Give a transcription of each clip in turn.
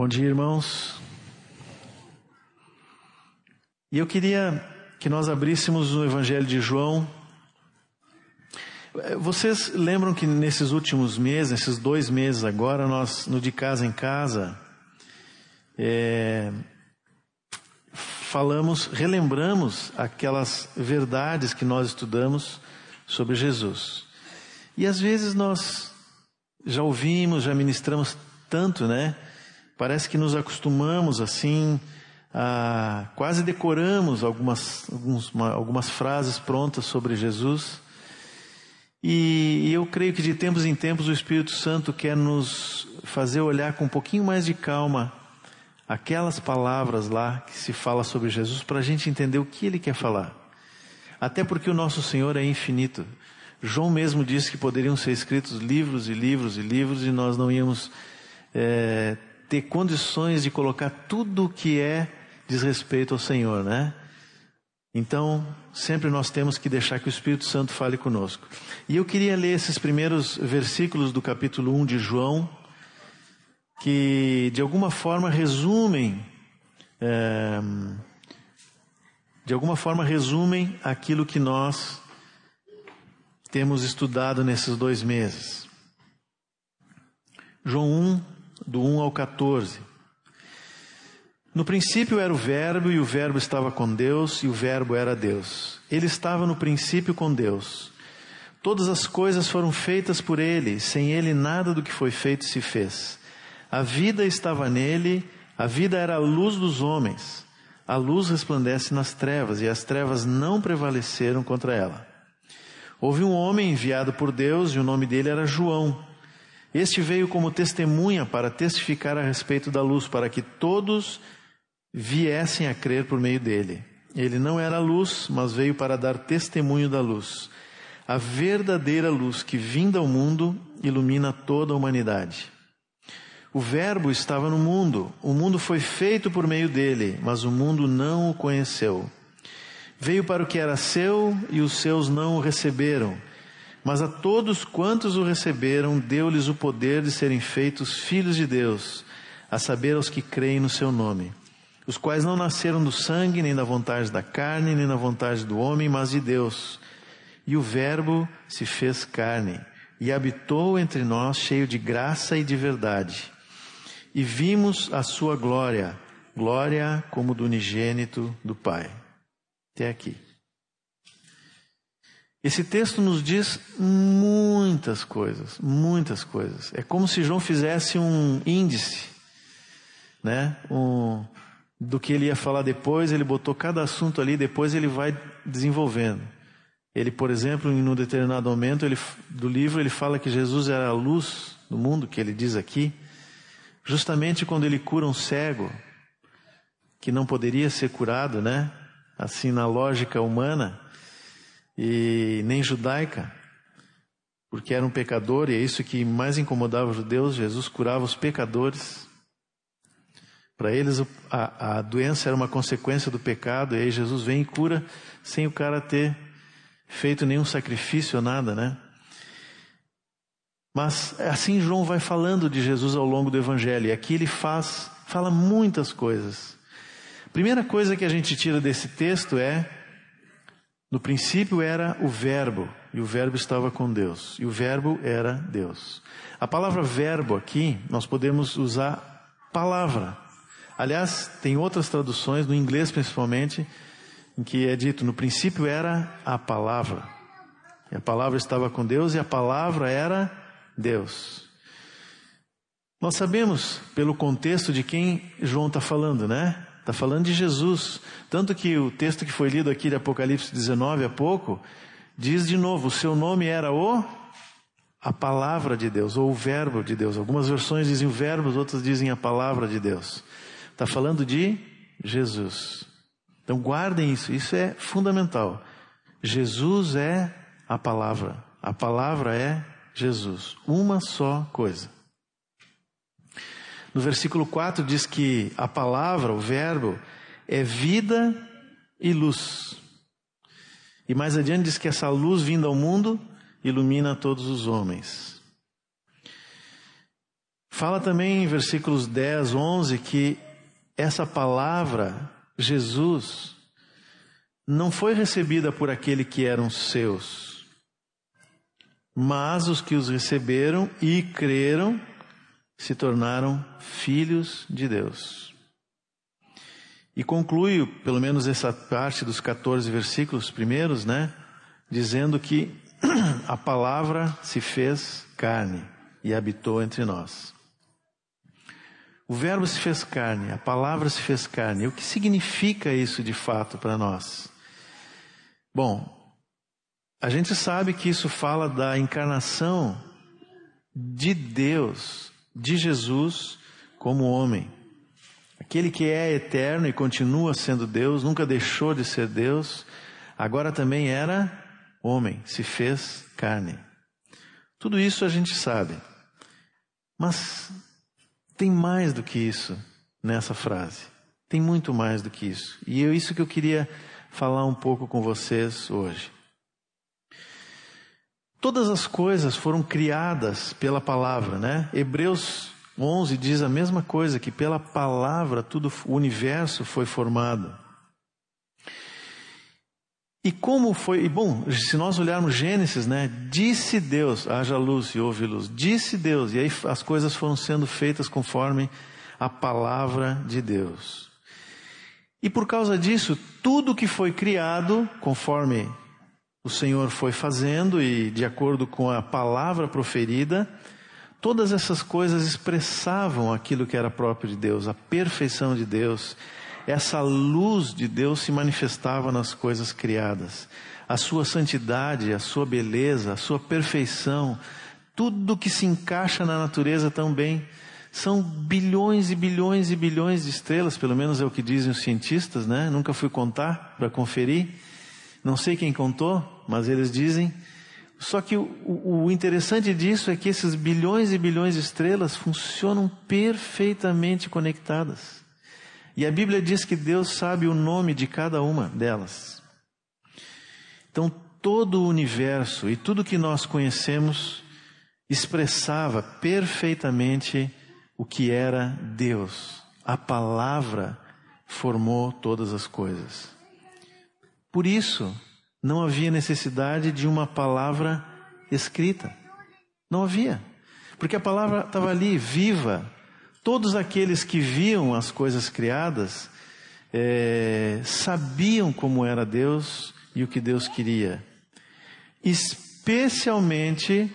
Bom dia, irmãos. E eu queria que nós abríssemos o Evangelho de João. Vocês lembram que nesses últimos meses, nesses dois meses agora, nós, no de casa em casa, é, falamos, relembramos aquelas verdades que nós estudamos sobre Jesus. E às vezes nós já ouvimos, já ministramos tanto, né? Parece que nos acostumamos assim, a, quase decoramos algumas, alguns, uma, algumas frases prontas sobre Jesus. E, e eu creio que de tempos em tempos o Espírito Santo quer nos fazer olhar com um pouquinho mais de calma aquelas palavras lá que se fala sobre Jesus para a gente entender o que ele quer falar. Até porque o nosso Senhor é infinito. João mesmo disse que poderiam ser escritos livros e livros e livros e nós não íamos é, ter condições de colocar tudo o que é diz respeito ao Senhor, né? Então, sempre nós temos que deixar que o Espírito Santo fale conosco. E eu queria ler esses primeiros versículos do capítulo 1 de João, que de alguma forma resumem, é, de alguma forma resumem aquilo que nós temos estudado nesses dois meses. João 1, do 1 ao 14. No princípio era o Verbo, e o Verbo estava com Deus, e o Verbo era Deus. Ele estava no princípio com Deus. Todas as coisas foram feitas por ele, sem ele nada do que foi feito se fez. A vida estava nele, a vida era a luz dos homens. A luz resplandece nas trevas, e as trevas não prevaleceram contra ela. Houve um homem enviado por Deus, e o nome dele era João. Este veio como testemunha para testificar a respeito da luz, para que todos viessem a crer por meio dele. Ele não era luz, mas veio para dar testemunho da luz. A verdadeira luz que vinda ao mundo ilumina toda a humanidade. O Verbo estava no mundo, o mundo foi feito por meio dele, mas o mundo não o conheceu. Veio para o que era seu e os seus não o receberam. Mas a todos quantos o receberam, deu-lhes o poder de serem feitos filhos de Deus, a saber aos que creem no seu nome, os quais não nasceram do sangue, nem da vontade da carne, nem da vontade do homem, mas de Deus. E o Verbo se fez carne e habitou entre nós, cheio de graça e de verdade. E vimos a sua glória, glória como do unigênito do Pai. Até aqui. Esse texto nos diz muitas coisas, muitas coisas. É como se João fizesse um índice, né? Um, do que ele ia falar depois, ele botou cada assunto ali, depois ele vai desenvolvendo. Ele, por exemplo, em um determinado momento ele, do livro, ele fala que Jesus era a luz do mundo, que ele diz aqui, justamente quando ele cura um cego, que não poderia ser curado, né? Assim, na lógica humana, e nem judaica, porque era um pecador e é isso que mais incomodava os judeus. Jesus curava os pecadores. Para eles a, a doença era uma consequência do pecado, e aí Jesus vem e cura sem o cara ter feito nenhum sacrifício ou nada, né? Mas assim João vai falando de Jesus ao longo do Evangelho, e aqui ele faz, fala muitas coisas. Primeira coisa que a gente tira desse texto é no princípio era o Verbo, e o Verbo estava com Deus, e o Verbo era Deus. A palavra verbo aqui, nós podemos usar palavra. Aliás, tem outras traduções, no inglês principalmente, em que é dito: no princípio era a palavra. E a palavra estava com Deus, e a palavra era Deus. Nós sabemos, pelo contexto de quem João está falando, né? Está falando de Jesus. Tanto que o texto que foi lido aqui de Apocalipse 19 há pouco, diz de novo, o seu nome era o a palavra de Deus, ou o verbo de Deus. Algumas versões dizem o verbo, outras dizem a palavra de Deus. Está falando de Jesus. Então guardem isso, isso é fundamental. Jesus é a palavra. A palavra é Jesus. Uma só coisa. No versículo 4 diz que a palavra, o verbo, é vida e luz. E mais adiante diz que essa luz vinda ao mundo ilumina todos os homens. Fala também em versículos 10, 11 que essa palavra, Jesus, não foi recebida por aquele que eram seus, mas os que os receberam e creram se tornaram filhos de Deus. E conclui, pelo menos essa parte dos 14 versículos primeiros, né? Dizendo que a palavra se fez carne e habitou entre nós. O Verbo se fez carne, a palavra se fez carne. O que significa isso de fato para nós? Bom, a gente sabe que isso fala da encarnação de Deus, de Jesus, como homem. Aquele que é eterno e continua sendo Deus, nunca deixou de ser Deus, agora também era homem, se fez carne. Tudo isso a gente sabe. Mas tem mais do que isso nessa frase. Tem muito mais do que isso. E é isso que eu queria falar um pouco com vocês hoje. Todas as coisas foram criadas pela palavra, né? Hebreus 11 diz a mesma coisa, que pela palavra tudo o universo foi formado. E como foi, e bom, se nós olharmos Gênesis, né, disse Deus, haja luz e houve luz, disse Deus, e aí as coisas foram sendo feitas conforme a palavra de Deus. E por causa disso, tudo que foi criado, conforme o Senhor foi fazendo e de acordo com a palavra proferida, todas essas coisas expressavam aquilo que era próprio de Deus, a perfeição de Deus, essa luz de Deus se manifestava nas coisas criadas. A sua santidade, a sua beleza, a sua perfeição, tudo que se encaixa na natureza também. São bilhões e bilhões e bilhões de estrelas, pelo menos é o que dizem os cientistas, né? Nunca fui contar para conferir. Não sei quem contou, mas eles dizem. Só que o, o interessante disso é que esses bilhões e bilhões de estrelas funcionam perfeitamente conectadas. E a Bíblia diz que Deus sabe o nome de cada uma delas. Então, todo o universo e tudo que nós conhecemos expressava perfeitamente o que era Deus. A palavra formou todas as coisas. Por isso, não havia necessidade de uma palavra escrita. Não havia. Porque a palavra estava ali, viva, Todos aqueles que viam as coisas criadas é, sabiam como era Deus e o que Deus queria, especialmente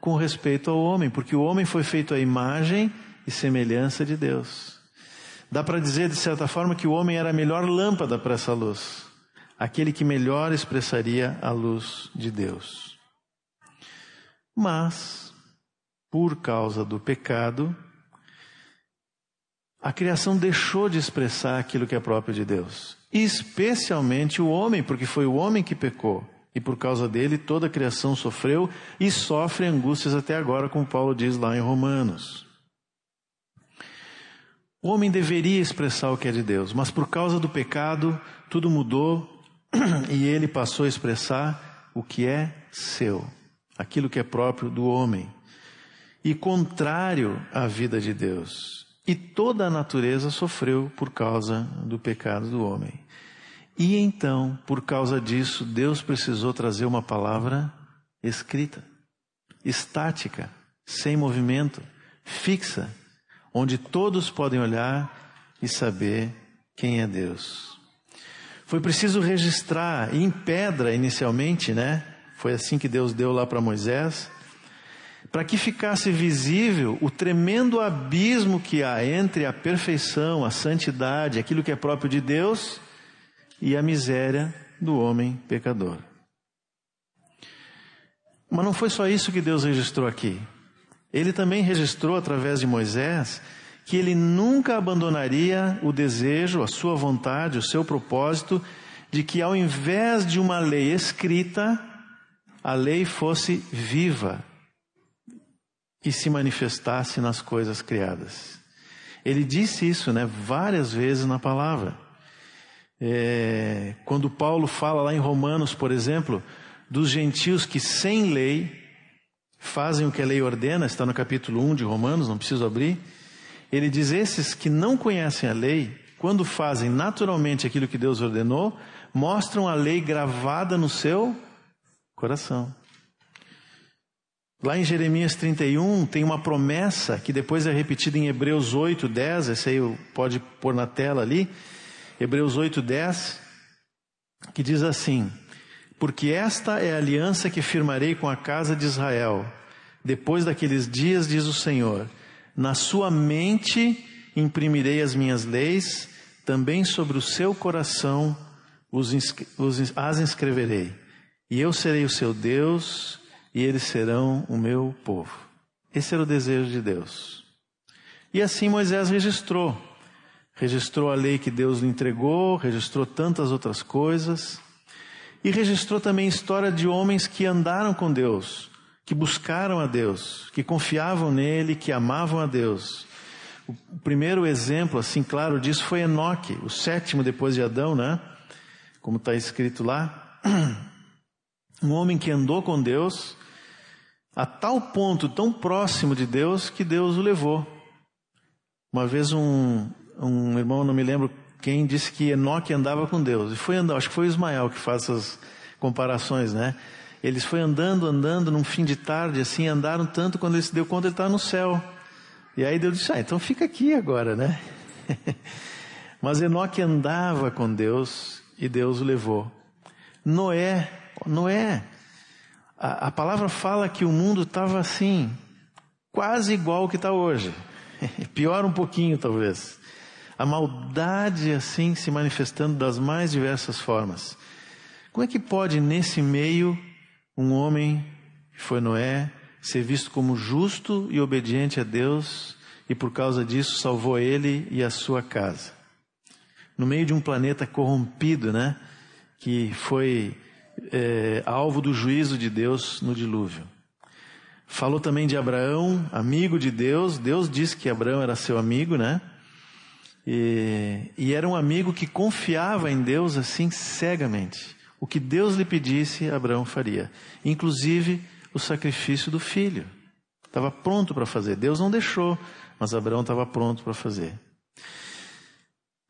com respeito ao homem, porque o homem foi feito à imagem e semelhança de Deus. Dá para dizer, de certa forma, que o homem era a melhor lâmpada para essa luz, aquele que melhor expressaria a luz de Deus. Mas, por causa do pecado, a criação deixou de expressar aquilo que é próprio de Deus. Especialmente o homem, porque foi o homem que pecou. E por causa dele toda a criação sofreu e sofre angústias até agora, como Paulo diz lá em Romanos. O homem deveria expressar o que é de Deus, mas por causa do pecado, tudo mudou e ele passou a expressar o que é seu, aquilo que é próprio do homem, e contrário à vida de Deus. E toda a natureza sofreu por causa do pecado do homem. E então, por causa disso, Deus precisou trazer uma palavra escrita, estática, sem movimento, fixa, onde todos podem olhar e saber quem é Deus. Foi preciso registrar em pedra inicialmente, né? Foi assim que Deus deu lá para Moisés para que ficasse visível o tremendo abismo que há entre a perfeição, a santidade, aquilo que é próprio de Deus e a miséria do homem pecador. Mas não foi só isso que Deus registrou aqui. Ele também registrou através de Moisés que ele nunca abandonaria o desejo, a sua vontade, o seu propósito de que ao invés de uma lei escrita, a lei fosse viva, e se manifestasse nas coisas criadas. Ele disse isso, né, várias vezes na palavra. É, quando Paulo fala lá em Romanos, por exemplo, dos gentios que sem lei fazem o que a lei ordena, está no capítulo 1 de Romanos, não preciso abrir. Ele diz: esses que não conhecem a lei, quando fazem naturalmente aquilo que Deus ordenou, mostram a lei gravada no seu coração. Lá em Jeremias 31 tem uma promessa que depois é repetida em Hebreus 8, 10, esse aí pode pôr na tela ali. Hebreus 8, 10, que diz assim: Porque esta é a aliança que firmarei com a casa de Israel. Depois daqueles dias, diz o Senhor, na sua mente imprimirei as minhas leis, também sobre o seu coração os, os, as inscreverei. E eu serei o seu Deus, e eles serão o meu povo. Esse era o desejo de Deus. E assim Moisés registrou. Registrou a lei que Deus lhe entregou, registrou tantas outras coisas. E registrou também a história de homens que andaram com Deus, que buscaram a Deus, que confiavam nele, que amavam a Deus. O primeiro exemplo, assim claro disso, foi Enoque, o sétimo depois de Adão, né? Como está escrito lá. Um homem que andou com Deus, a tal ponto, tão próximo de Deus, que Deus o levou. Uma vez um, um irmão, não me lembro quem, disse que Enoque andava com Deus. E foi andando, acho que foi Ismael que faz essas comparações, né? Eles foi andando, andando, num fim de tarde, assim, andaram tanto, quando ele se deu conta, ele estava no céu. E aí Deus disse, ah, então fica aqui agora, né? Mas Enoque andava com Deus e Deus o levou. Noé, Noé, a, a palavra fala que o mundo estava assim, quase igual ao que está hoje. Pior um pouquinho, talvez. A maldade assim se manifestando das mais diversas formas. Como é que pode, nesse meio, um homem, que foi Noé, ser visto como justo e obediente a Deus e por causa disso salvou ele e a sua casa? No meio de um planeta corrompido, né? Que foi é, alvo do juízo de Deus no dilúvio. Falou também de Abraão, amigo de Deus. Deus disse que Abraão era seu amigo, né? E, e era um amigo que confiava em Deus assim cegamente. O que Deus lhe pedisse, Abraão faria. Inclusive o sacrifício do filho. Estava pronto para fazer. Deus não deixou, mas Abraão estava pronto para fazer.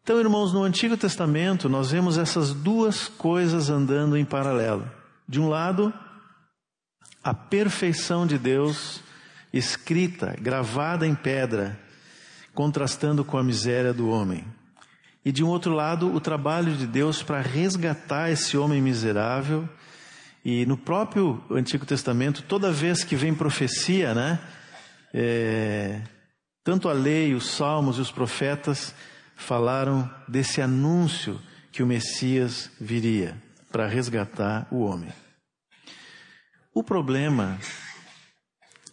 Então, irmãos, no Antigo Testamento nós vemos essas duas coisas andando em paralelo. De um lado, a perfeição de Deus escrita, gravada em pedra, contrastando com a miséria do homem. E de um outro lado, o trabalho de Deus para resgatar esse homem miserável. E no próprio Antigo Testamento, toda vez que vem profecia, né? É, tanto a lei, os salmos e os profetas falaram desse anúncio que o Messias viria para resgatar o homem. O problema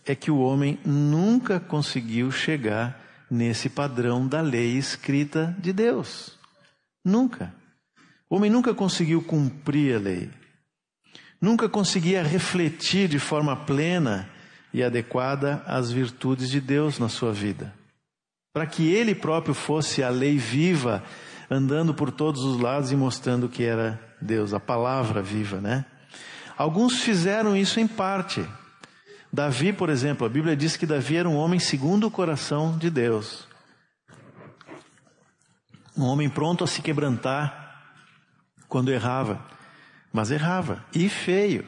é que o homem nunca conseguiu chegar nesse padrão da lei escrita de Deus. Nunca. O homem nunca conseguiu cumprir a lei. Nunca conseguia refletir de forma plena e adequada as virtudes de Deus na sua vida para que ele próprio fosse a lei viva, andando por todos os lados e mostrando que era Deus, a palavra viva, né? Alguns fizeram isso em parte. Davi, por exemplo, a Bíblia diz que Davi era um homem segundo o coração de Deus. Um homem pronto a se quebrantar quando errava, mas errava e feio.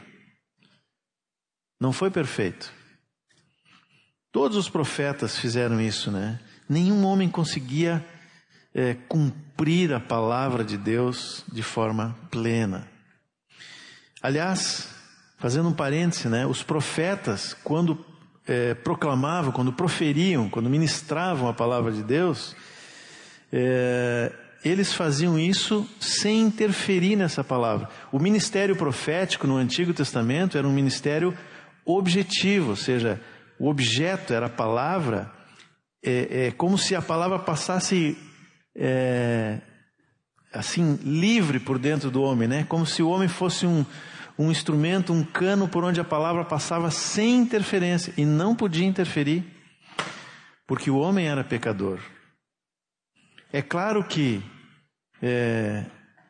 Não foi perfeito. Todos os profetas fizeram isso, né? Nenhum homem conseguia é, cumprir a palavra de Deus de forma plena. Aliás, fazendo um parêntese, né, os profetas, quando é, proclamavam, quando proferiam, quando ministravam a palavra de Deus, é, eles faziam isso sem interferir nessa palavra. O ministério profético no Antigo Testamento era um ministério objetivo, ou seja, o objeto era a palavra é, é como se a palavra passasse é, assim livre por dentro do homem, né? Como se o homem fosse um, um instrumento, um cano por onde a palavra passava sem interferência e não podia interferir, porque o homem era pecador. É claro que é,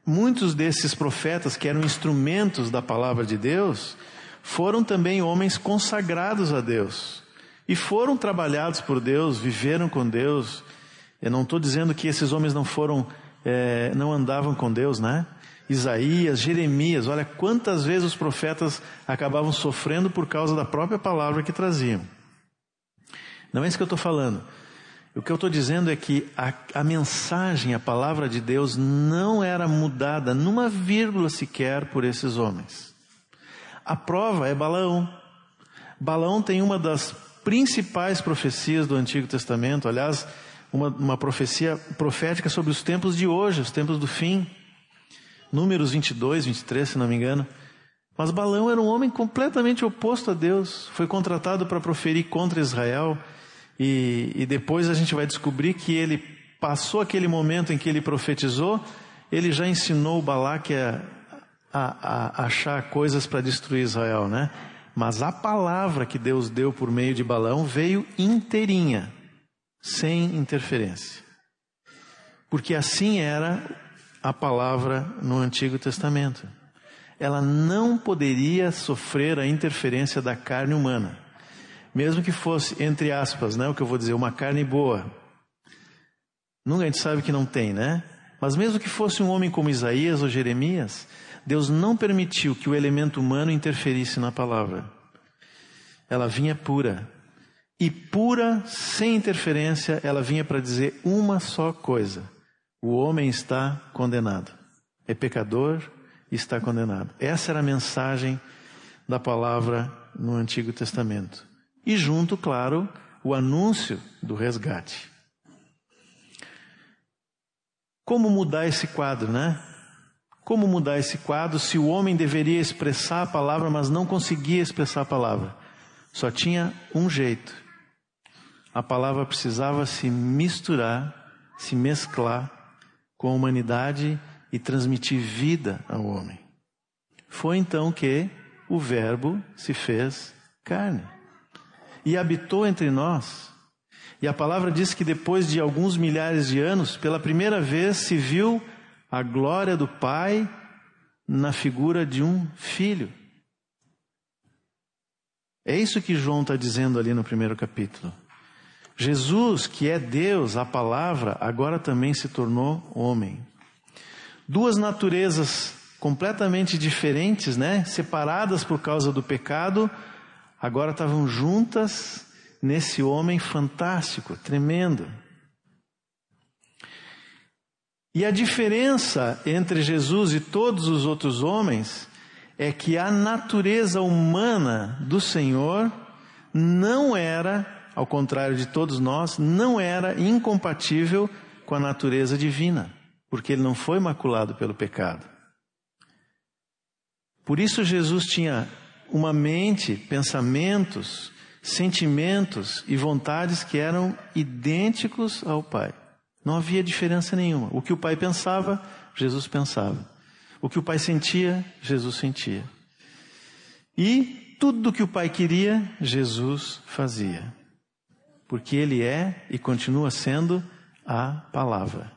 muitos desses profetas que eram instrumentos da palavra de Deus foram também homens consagrados a Deus. E foram trabalhados por Deus, viveram com Deus. Eu não estou dizendo que esses homens não foram, é, não andavam com Deus, né? Isaías, Jeremias, olha quantas vezes os profetas acabavam sofrendo por causa da própria palavra que traziam. Não é isso que eu estou falando. O que eu estou dizendo é que a, a, mensagem, a palavra de Deus não era mudada numa vírgula sequer por esses homens. A prova é Balaão. Balaão tem uma das principais profecias do Antigo Testamento, aliás, uma, uma profecia profética sobre os tempos de hoje, os tempos do fim. Números 22, 23, se não me engano. Mas Balaão era um homem completamente oposto a Deus. Foi contratado para proferir contra Israel. E, e depois a gente vai descobrir que ele passou aquele momento em que ele profetizou, ele já ensinou Balaque a, a, a achar coisas para destruir Israel, né? Mas a palavra que Deus deu por meio de Balaão veio inteirinha, sem interferência. Porque assim era a palavra no Antigo Testamento. Ela não poderia sofrer a interferência da carne humana mesmo que fosse, entre aspas, né, o que eu vou dizer, uma carne boa. Nunca a gente sabe que não tem, né? Mas mesmo que fosse um homem como Isaías ou Jeremias, Deus não permitiu que o elemento humano interferisse na palavra. Ela vinha pura. E pura, sem interferência, ela vinha para dizer uma só coisa: o homem está condenado. É pecador e está condenado. Essa era a mensagem da palavra no Antigo Testamento e junto, claro, o anúncio do resgate. Como mudar esse quadro, né? Como mudar esse quadro se o homem deveria expressar a palavra, mas não conseguia expressar a palavra? Só tinha um jeito. A palavra precisava se misturar, se mesclar com a humanidade e transmitir vida ao homem. Foi então que o Verbo se fez carne e habitou entre nós. E a palavra diz que depois de alguns milhares de anos, pela primeira vez se viu a glória do Pai na figura de um filho. É isso que João está dizendo ali no primeiro capítulo. Jesus, que é Deus, a palavra, agora também se tornou homem. Duas naturezas completamente diferentes, né? Separadas por causa do pecado, agora estavam juntas nesse homem fantástico, tremendo. E a diferença entre Jesus e todos os outros homens é que a natureza humana do Senhor não era, ao contrário de todos nós, não era incompatível com a natureza divina, porque ele não foi maculado pelo pecado. Por isso Jesus tinha uma mente, pensamentos, sentimentos e vontades que eram idênticos ao Pai. Não havia diferença nenhuma. O que o Pai pensava, Jesus pensava. O que o Pai sentia, Jesus sentia. E tudo o que o Pai queria, Jesus fazia. Porque Ele é e continua sendo a palavra.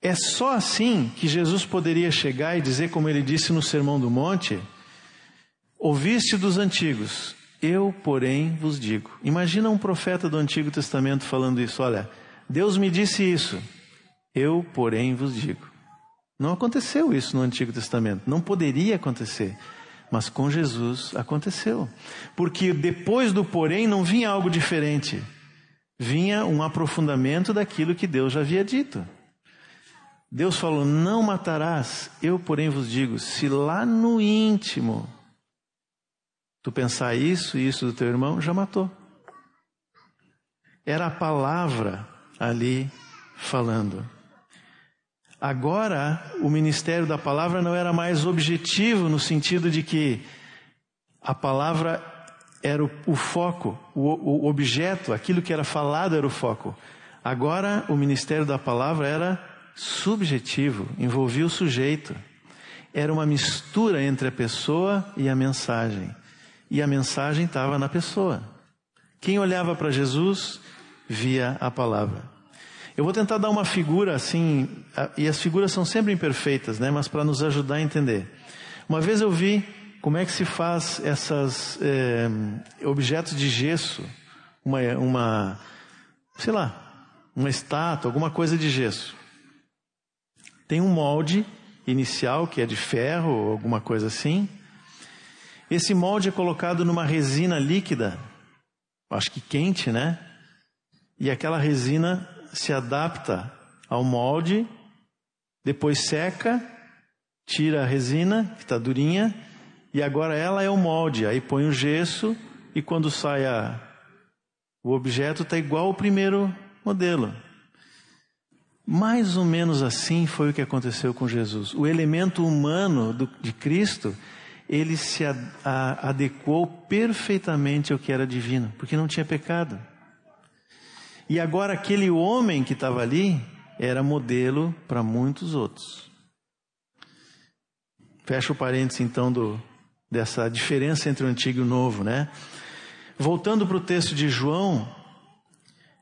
É só assim que Jesus poderia chegar e dizer, como ele disse no Sermão do Monte: Ouviste dos antigos, eu, porém, vos digo. Imagina um profeta do Antigo Testamento falando isso: Olha, Deus me disse isso, eu, porém, vos digo. Não aconteceu isso no Antigo Testamento, não poderia acontecer. Mas com Jesus aconteceu. Porque depois do porém não vinha algo diferente. Vinha um aprofundamento daquilo que Deus já havia dito. Deus falou: Não matarás. Eu, porém, vos digo: se lá no íntimo tu pensar isso e isso do teu irmão, já matou. Era a palavra ali falando. Agora, o ministério da palavra não era mais objetivo no sentido de que a palavra era o, o foco, o, o objeto, aquilo que era falado era o foco. Agora, o ministério da palavra era subjetivo, envolvia o sujeito. Era uma mistura entre a pessoa e a mensagem. E a mensagem estava na pessoa. Quem olhava para Jesus via a palavra. Eu vou tentar dar uma figura assim, e as figuras são sempre imperfeitas, né? Mas para nos ajudar a entender. Uma vez eu vi como é que se faz essas é, objetos de gesso, uma, uma, sei lá, uma estátua, alguma coisa de gesso. Tem um molde inicial que é de ferro alguma coisa assim. Esse molde é colocado numa resina líquida, acho que quente, né? E aquela resina se adapta ao molde, depois seca, tira a resina, que está durinha, e agora ela é o molde. Aí põe o gesso e quando sai a, o objeto está igual ao primeiro modelo. Mais ou menos assim foi o que aconteceu com Jesus. O elemento humano do, de Cristo, ele se a, a, adequou perfeitamente ao que era divino, porque não tinha pecado. E agora aquele homem que estava ali era modelo para muitos outros. Fecha o parênteses então do, dessa diferença entre o antigo e o novo, né? Voltando para o texto de João,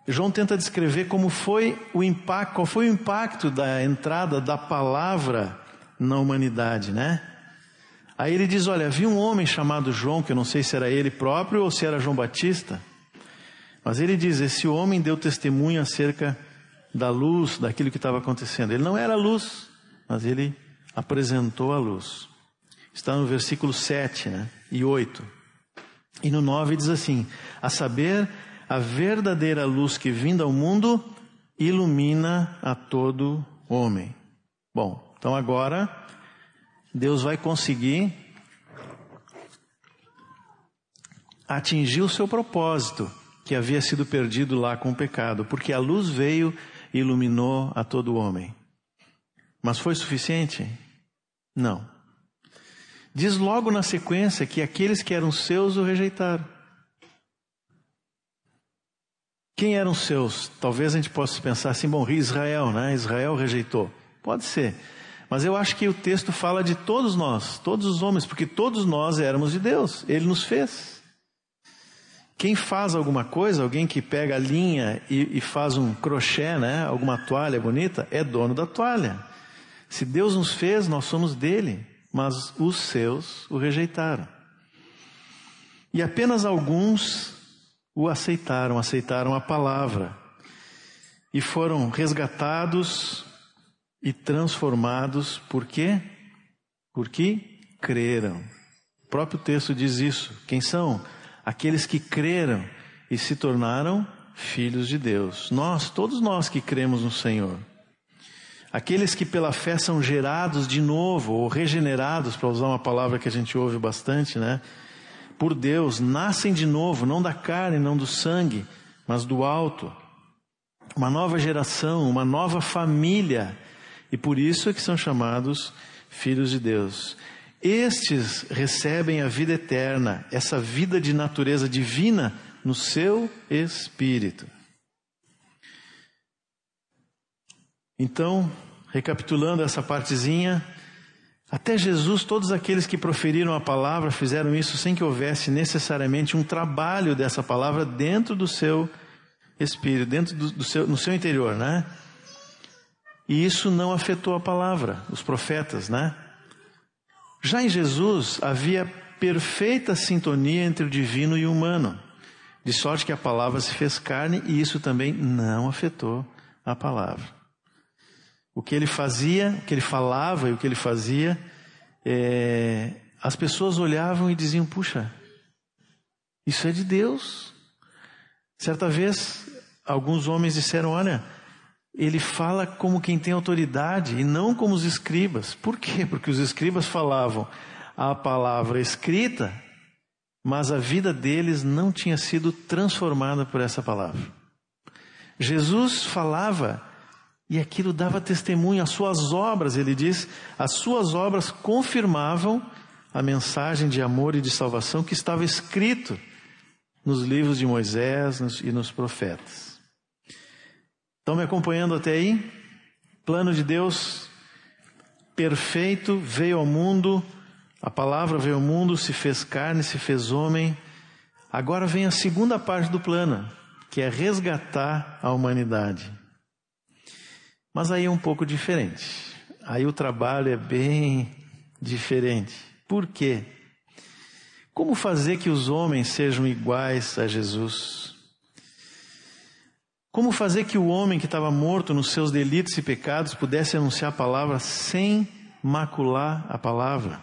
João tenta descrever como foi o impacto, qual foi o impacto da entrada da palavra na humanidade, né? Aí ele diz: Olha, havia um homem chamado João, que eu não sei se era ele próprio ou se era João Batista, mas ele diz: Esse homem deu testemunho acerca da luz, daquilo que estava acontecendo. Ele não era luz, mas ele apresentou a luz. Está no versículo 7 né, e 8. E no 9 diz assim: A saber, a verdadeira luz que vinda ao mundo ilumina a todo homem. Bom, então agora Deus vai conseguir atingir o seu propósito que havia sido perdido lá com o pecado, porque a luz veio e iluminou a todo homem. Mas foi suficiente? Não. Diz logo na sequência que aqueles que eram seus o rejeitaram. Quem eram seus? Talvez a gente possa pensar assim, bom, Israel, né? Israel rejeitou. Pode ser. Mas eu acho que o texto fala de todos nós, todos os homens, porque todos nós éramos de Deus. Ele nos fez. Quem faz alguma coisa, alguém que pega a linha e, e faz um crochê, né? Alguma toalha bonita, é dono da toalha. Se Deus nos fez, nós somos dele mas os seus o rejeitaram. E apenas alguns o aceitaram, aceitaram a palavra e foram resgatados e transformados por quê? Porque creram. O próprio texto diz isso. Quem são? Aqueles que creram e se tornaram filhos de Deus. Nós, todos nós que cremos no Senhor. Aqueles que pela fé são gerados de novo, ou regenerados, para usar uma palavra que a gente ouve bastante, né? Por Deus, nascem de novo, não da carne, não do sangue, mas do alto. Uma nova geração, uma nova família. E por isso é que são chamados filhos de Deus. Estes recebem a vida eterna, essa vida de natureza divina no seu espírito. Então, recapitulando essa partezinha, até Jesus, todos aqueles que proferiram a palavra fizeram isso sem que houvesse necessariamente um trabalho dessa palavra dentro do seu espírito, dentro do, do seu, no seu interior, né? E isso não afetou a palavra, os profetas, né? Já em Jesus havia perfeita sintonia entre o divino e o humano, de sorte que a palavra se fez carne e isso também não afetou a palavra. O que ele fazia, o que ele falava e o que ele fazia, é, as pessoas olhavam e diziam: puxa, isso é de Deus. Certa vez, alguns homens disseram: olha, ele fala como quem tem autoridade e não como os escribas. Por quê? Porque os escribas falavam a palavra escrita, mas a vida deles não tinha sido transformada por essa palavra. Jesus falava e aquilo dava testemunho, as suas obras, ele diz, as suas obras confirmavam a mensagem de amor e de salvação que estava escrito nos livros de Moisés e nos profetas. Estão me acompanhando até aí? Plano de Deus perfeito veio ao mundo, a palavra veio ao mundo, se fez carne, se fez homem. Agora vem a segunda parte do plano, que é resgatar a humanidade. Mas aí é um pouco diferente. Aí o trabalho é bem diferente. Por quê? Como fazer que os homens sejam iguais a Jesus? Como fazer que o homem que estava morto nos seus delitos e pecados pudesse anunciar a palavra sem macular a palavra?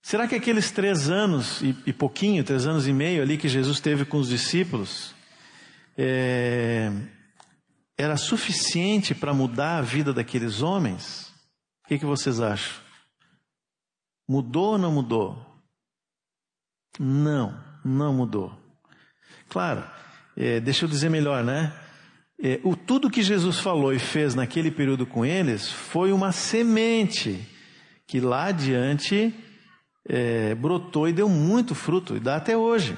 Será que aqueles três anos e, e pouquinho, três anos e meio ali que Jesus teve com os discípulos, é, era suficiente para mudar a vida daqueles homens? O que, que vocês acham? Mudou ou não mudou? Não, não mudou. Claro, é, deixa eu dizer melhor, né? É, o tudo que Jesus falou e fez naquele período com eles foi uma semente que lá adiante é, brotou e deu muito fruto e dá até hoje.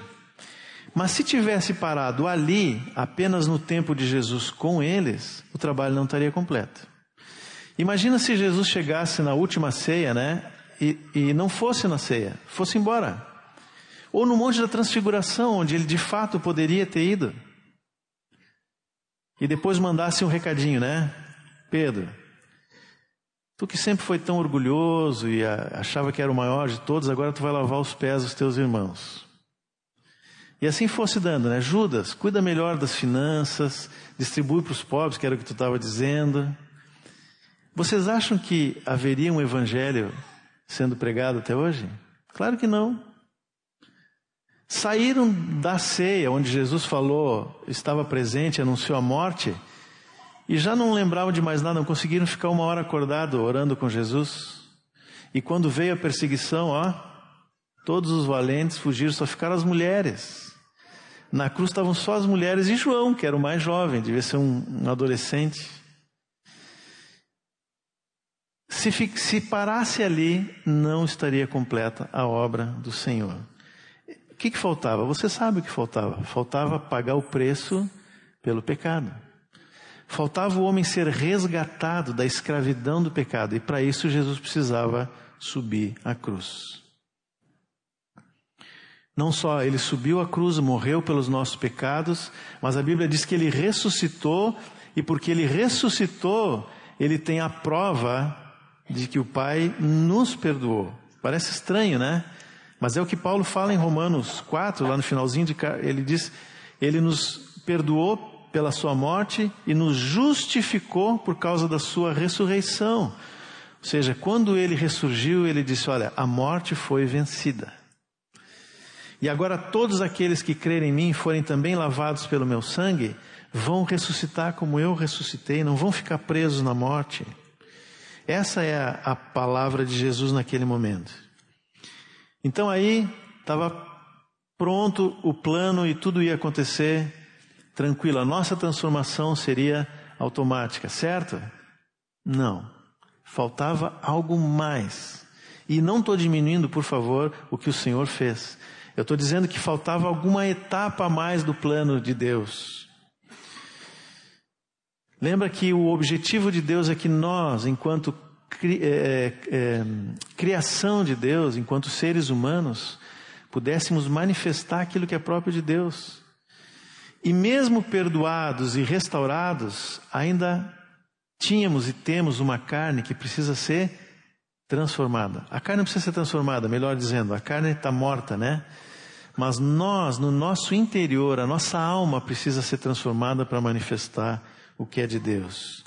Mas se tivesse parado ali, apenas no tempo de Jesus com eles, o trabalho não estaria completo. Imagina se Jesus chegasse na última ceia, né? E, e não fosse na ceia, fosse embora. Ou no Monte da Transfiguração, onde ele de fato poderia ter ido. E depois mandasse um recadinho, né? Pedro, tu que sempre foi tão orgulhoso e achava que era o maior de todos, agora tu vai lavar os pés dos teus irmãos. E assim fosse dando, né? Judas, cuida melhor das finanças, distribui para os pobres, que era o que tu estava dizendo. Vocês acham que haveria um evangelho sendo pregado até hoje? Claro que não. Saíram da ceia, onde Jesus falou, estava presente, anunciou a morte, e já não lembravam de mais nada, não conseguiram ficar uma hora acordado orando com Jesus. E quando veio a perseguição, ó, todos os valentes fugiram, só ficaram as mulheres. Na cruz estavam só as mulheres e João, que era o mais jovem, devia ser um, um adolescente. Se, se parasse ali, não estaria completa a obra do Senhor. O que, que faltava? Você sabe o que faltava. Faltava pagar o preço pelo pecado. Faltava o homem ser resgatado da escravidão do pecado. E para isso Jesus precisava subir a cruz. Não só ele subiu a cruz, morreu pelos nossos pecados, mas a Bíblia diz que ele ressuscitou, e porque ele ressuscitou, ele tem a prova de que o Pai nos perdoou. Parece estranho, né? Mas é o que Paulo fala em Romanos 4, lá no finalzinho de ele diz, ele nos perdoou pela sua morte e nos justificou por causa da sua ressurreição. Ou seja, quando ele ressurgiu, ele disse: Olha, a morte foi vencida. E agora todos aqueles que crerem em mim forem também lavados pelo meu sangue, vão ressuscitar como eu ressuscitei, não vão ficar presos na morte. Essa é a, a palavra de Jesus naquele momento. Então aí estava pronto o plano e tudo ia acontecer tranquilo. A nossa transformação seria automática, certo? Não. Faltava algo mais. E não estou diminuindo, por favor, o que o Senhor fez. Eu estou dizendo que faltava alguma etapa a mais do plano de Deus. Lembra que o objetivo de Deus é que nós, enquanto criação de Deus, enquanto seres humanos, pudéssemos manifestar aquilo que é próprio de Deus. E mesmo perdoados e restaurados, ainda tínhamos e temos uma carne que precisa ser transformada. A carne precisa ser transformada, melhor dizendo, a carne está morta, né? Mas nós, no nosso interior, a nossa alma precisa ser transformada para manifestar o que é de Deus.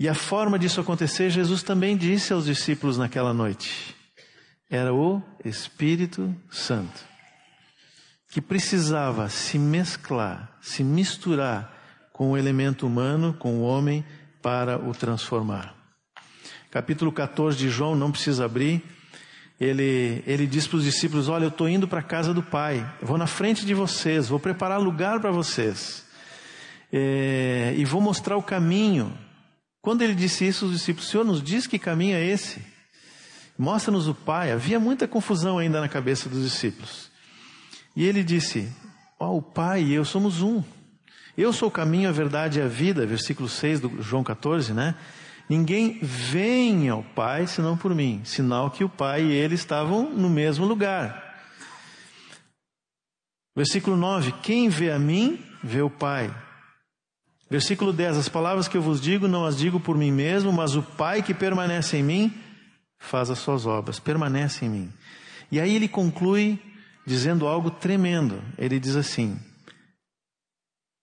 E a forma disso acontecer, Jesus também disse aos discípulos naquela noite: era o Espírito Santo, que precisava se mesclar, se misturar com o elemento humano, com o homem, para o transformar. Capítulo 14 de João, não precisa abrir. Ele, ele diz para os discípulos: Olha, eu estou indo para a casa do Pai, vou na frente de vocês, vou preparar lugar para vocês, é, e vou mostrar o caminho. Quando ele disse isso, os discípulos, Senhor, nos diz que caminho é esse? Mostra-nos o Pai. Havia muita confusão ainda na cabeça dos discípulos. E ele disse, oh, o Pai e eu somos um. Eu sou o caminho, a verdade e a vida, versículo 6 do João 14, né? Ninguém vem ao Pai senão por mim, sinal que o Pai e ele estavam no mesmo lugar. Versículo 9: Quem vê a mim, vê o Pai. Versículo 10: As palavras que eu vos digo, não as digo por mim mesmo, mas o Pai que permanece em mim, faz as suas obras, permanece em mim. E aí ele conclui dizendo algo tremendo. Ele diz assim: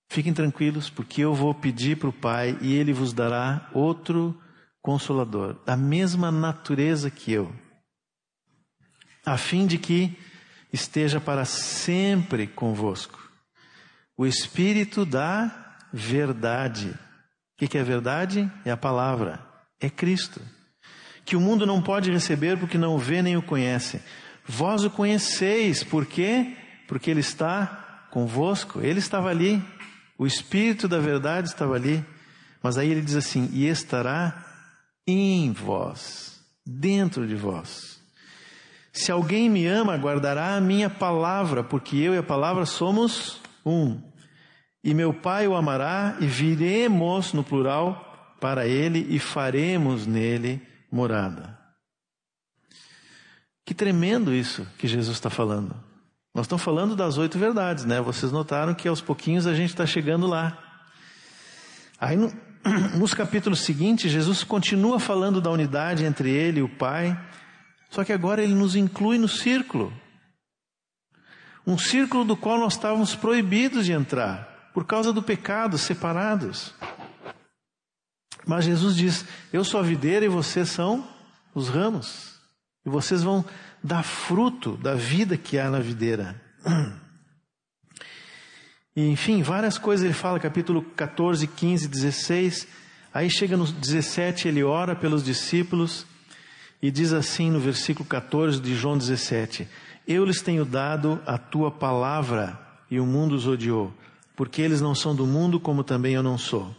Fiquem tranquilos, porque eu vou pedir para o Pai e ele vos dará outro consolador, da mesma natureza que eu, a fim de que esteja para sempre convosco. O Espírito da verdade. O que é verdade? É a palavra, é Cristo. Que o mundo não pode receber porque não o vê nem o conhece. Vós o conheceis, por quê? Porque Ele está convosco, Ele estava ali, o Espírito da verdade estava ali. Mas aí ele diz assim: e estará em vós, dentro de vós. Se alguém me ama, guardará a minha palavra, porque eu e a palavra somos um. E meu Pai o amará, e viremos, no plural, para ele e faremos nele morada. Que tremendo isso que Jesus está falando. Nós estamos falando das oito verdades, né? Vocês notaram que aos pouquinhos a gente está chegando lá. Aí no, nos capítulos seguintes, Jesus continua falando da unidade entre Ele e o Pai, só que agora Ele nos inclui no círculo. Um círculo do qual nós estávamos proibidos de entrar, por causa do pecado, separados. Mas Jesus diz: Eu sou a videira e vocês são os ramos. E vocês vão dar fruto da vida que há na videira. E, enfim, várias coisas ele fala, capítulo 14, 15, 16. Aí chega no 17, ele ora pelos discípulos e diz assim no versículo 14 de João 17: Eu lhes tenho dado a tua palavra e o mundo os odiou, porque eles não são do mundo, como também eu não sou.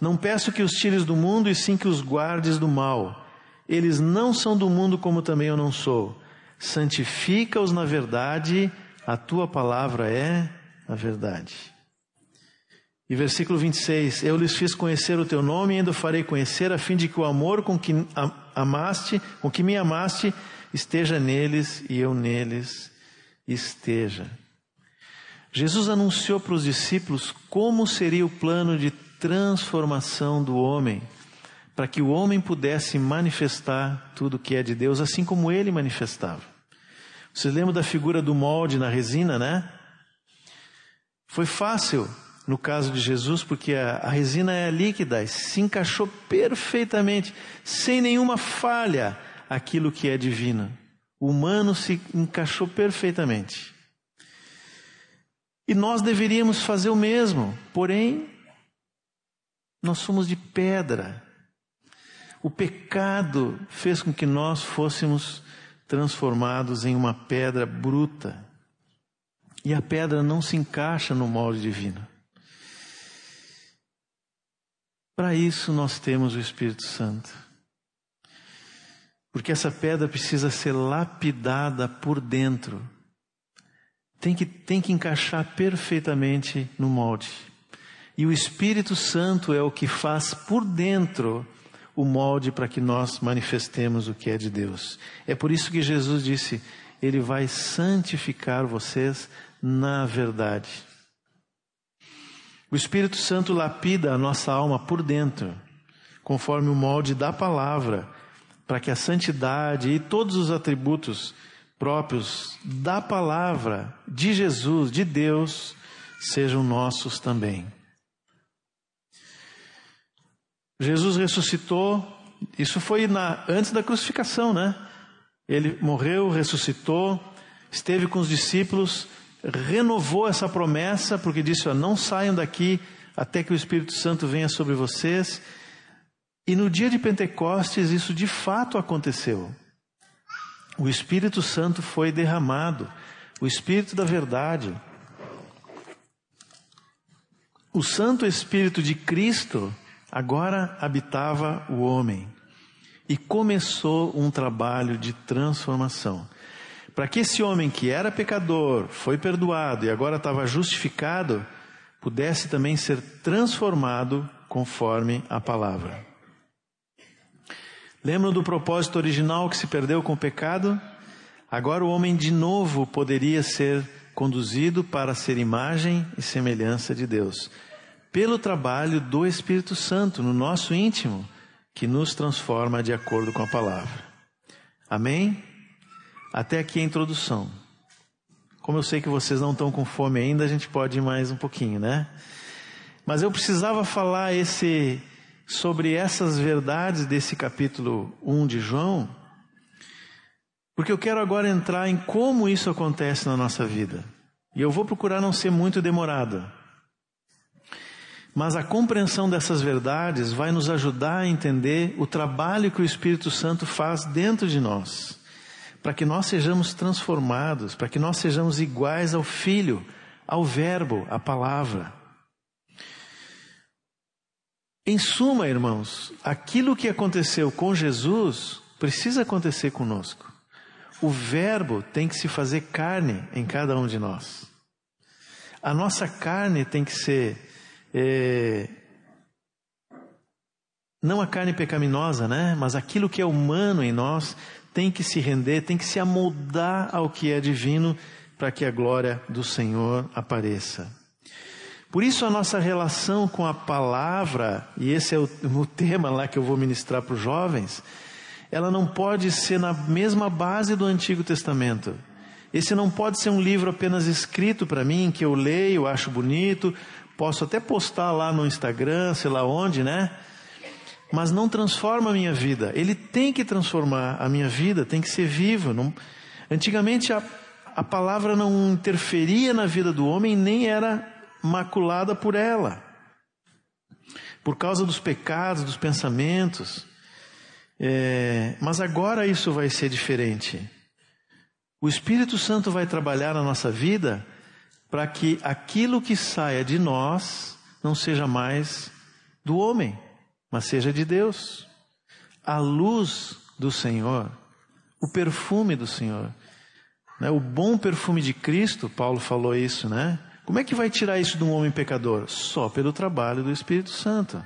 Não peço que os tires do mundo, e sim que os guardes do mal. Eles não são do mundo como também eu não sou. Santifica-os na verdade, a tua palavra é a verdade. E versículo 26: Eu lhes fiz conhecer o teu nome e ainda o farei conhecer, a fim de que o amor com que amaste, com que me amaste, esteja neles e eu neles esteja. Jesus anunciou para os discípulos como seria o plano de transformação do homem para que o homem pudesse manifestar tudo que é de Deus, assim como ele manifestava. Você lembra da figura do molde na resina, né? Foi fácil no caso de Jesus, porque a, a resina é líquida, se encaixou perfeitamente, sem nenhuma falha, aquilo que é divino. O humano se encaixou perfeitamente. E nós deveríamos fazer o mesmo, porém, nós somos de pedra, o pecado fez com que nós fôssemos transformados em uma pedra bruta. E a pedra não se encaixa no molde divino. Para isso nós temos o Espírito Santo. Porque essa pedra precisa ser lapidada por dentro. Tem que, tem que encaixar perfeitamente no molde. E o Espírito Santo é o que faz por dentro o molde para que nós manifestemos o que é de Deus. É por isso que Jesus disse: Ele vai santificar vocês na verdade. O Espírito Santo lapida a nossa alma por dentro, conforme o molde da palavra, para que a santidade e todos os atributos próprios da palavra, de Jesus, de Deus, sejam nossos também. Jesus ressuscitou, isso foi na, antes da crucificação, né? Ele morreu, ressuscitou, esteve com os discípulos, renovou essa promessa, porque disse: ó, Não saiam daqui até que o Espírito Santo venha sobre vocês. E no dia de Pentecostes, isso de fato aconteceu. O Espírito Santo foi derramado, o Espírito da verdade. O Santo Espírito de Cristo Agora habitava o homem e começou um trabalho de transformação. Para que esse homem que era pecador, foi perdoado e agora estava justificado, pudesse também ser transformado conforme a palavra. Lembram do propósito original que se perdeu com o pecado? Agora o homem de novo poderia ser conduzido para ser imagem e semelhança de Deus pelo trabalho do Espírito Santo no nosso íntimo, que nos transforma de acordo com a palavra. Amém? Até aqui a introdução. Como eu sei que vocês não estão com fome ainda, a gente pode ir mais um pouquinho, né? Mas eu precisava falar esse sobre essas verdades desse capítulo 1 de João, porque eu quero agora entrar em como isso acontece na nossa vida. E eu vou procurar não ser muito demorado. Mas a compreensão dessas verdades vai nos ajudar a entender o trabalho que o Espírito Santo faz dentro de nós, para que nós sejamos transformados, para que nós sejamos iguais ao Filho, ao Verbo, à palavra. Em suma, irmãos, aquilo que aconteceu com Jesus precisa acontecer conosco. O Verbo tem que se fazer carne em cada um de nós. A nossa carne tem que ser. É, não a carne pecaminosa, né? Mas aquilo que é humano em nós tem que se render, tem que se amoldar ao que é divino para que a glória do Senhor apareça. Por isso a nossa relação com a palavra, e esse é o, o tema lá que eu vou ministrar para os jovens, ela não pode ser na mesma base do Antigo Testamento. Esse não pode ser um livro apenas escrito para mim, que eu leio, acho bonito, posso até postar lá no Instagram, sei lá onde, né? Mas não transforma a minha vida. Ele tem que transformar a minha vida, tem que ser vivo. Não... Antigamente a, a palavra não interferia na vida do homem, nem era maculada por ela, por causa dos pecados, dos pensamentos. É, mas agora isso vai ser diferente. O Espírito Santo vai trabalhar na nossa vida para que aquilo que saia de nós não seja mais do homem, mas seja de Deus. A luz do Senhor, o perfume do Senhor. Né? O bom perfume de Cristo, Paulo falou isso, né? Como é que vai tirar isso de um homem pecador? Só pelo trabalho do Espírito Santo.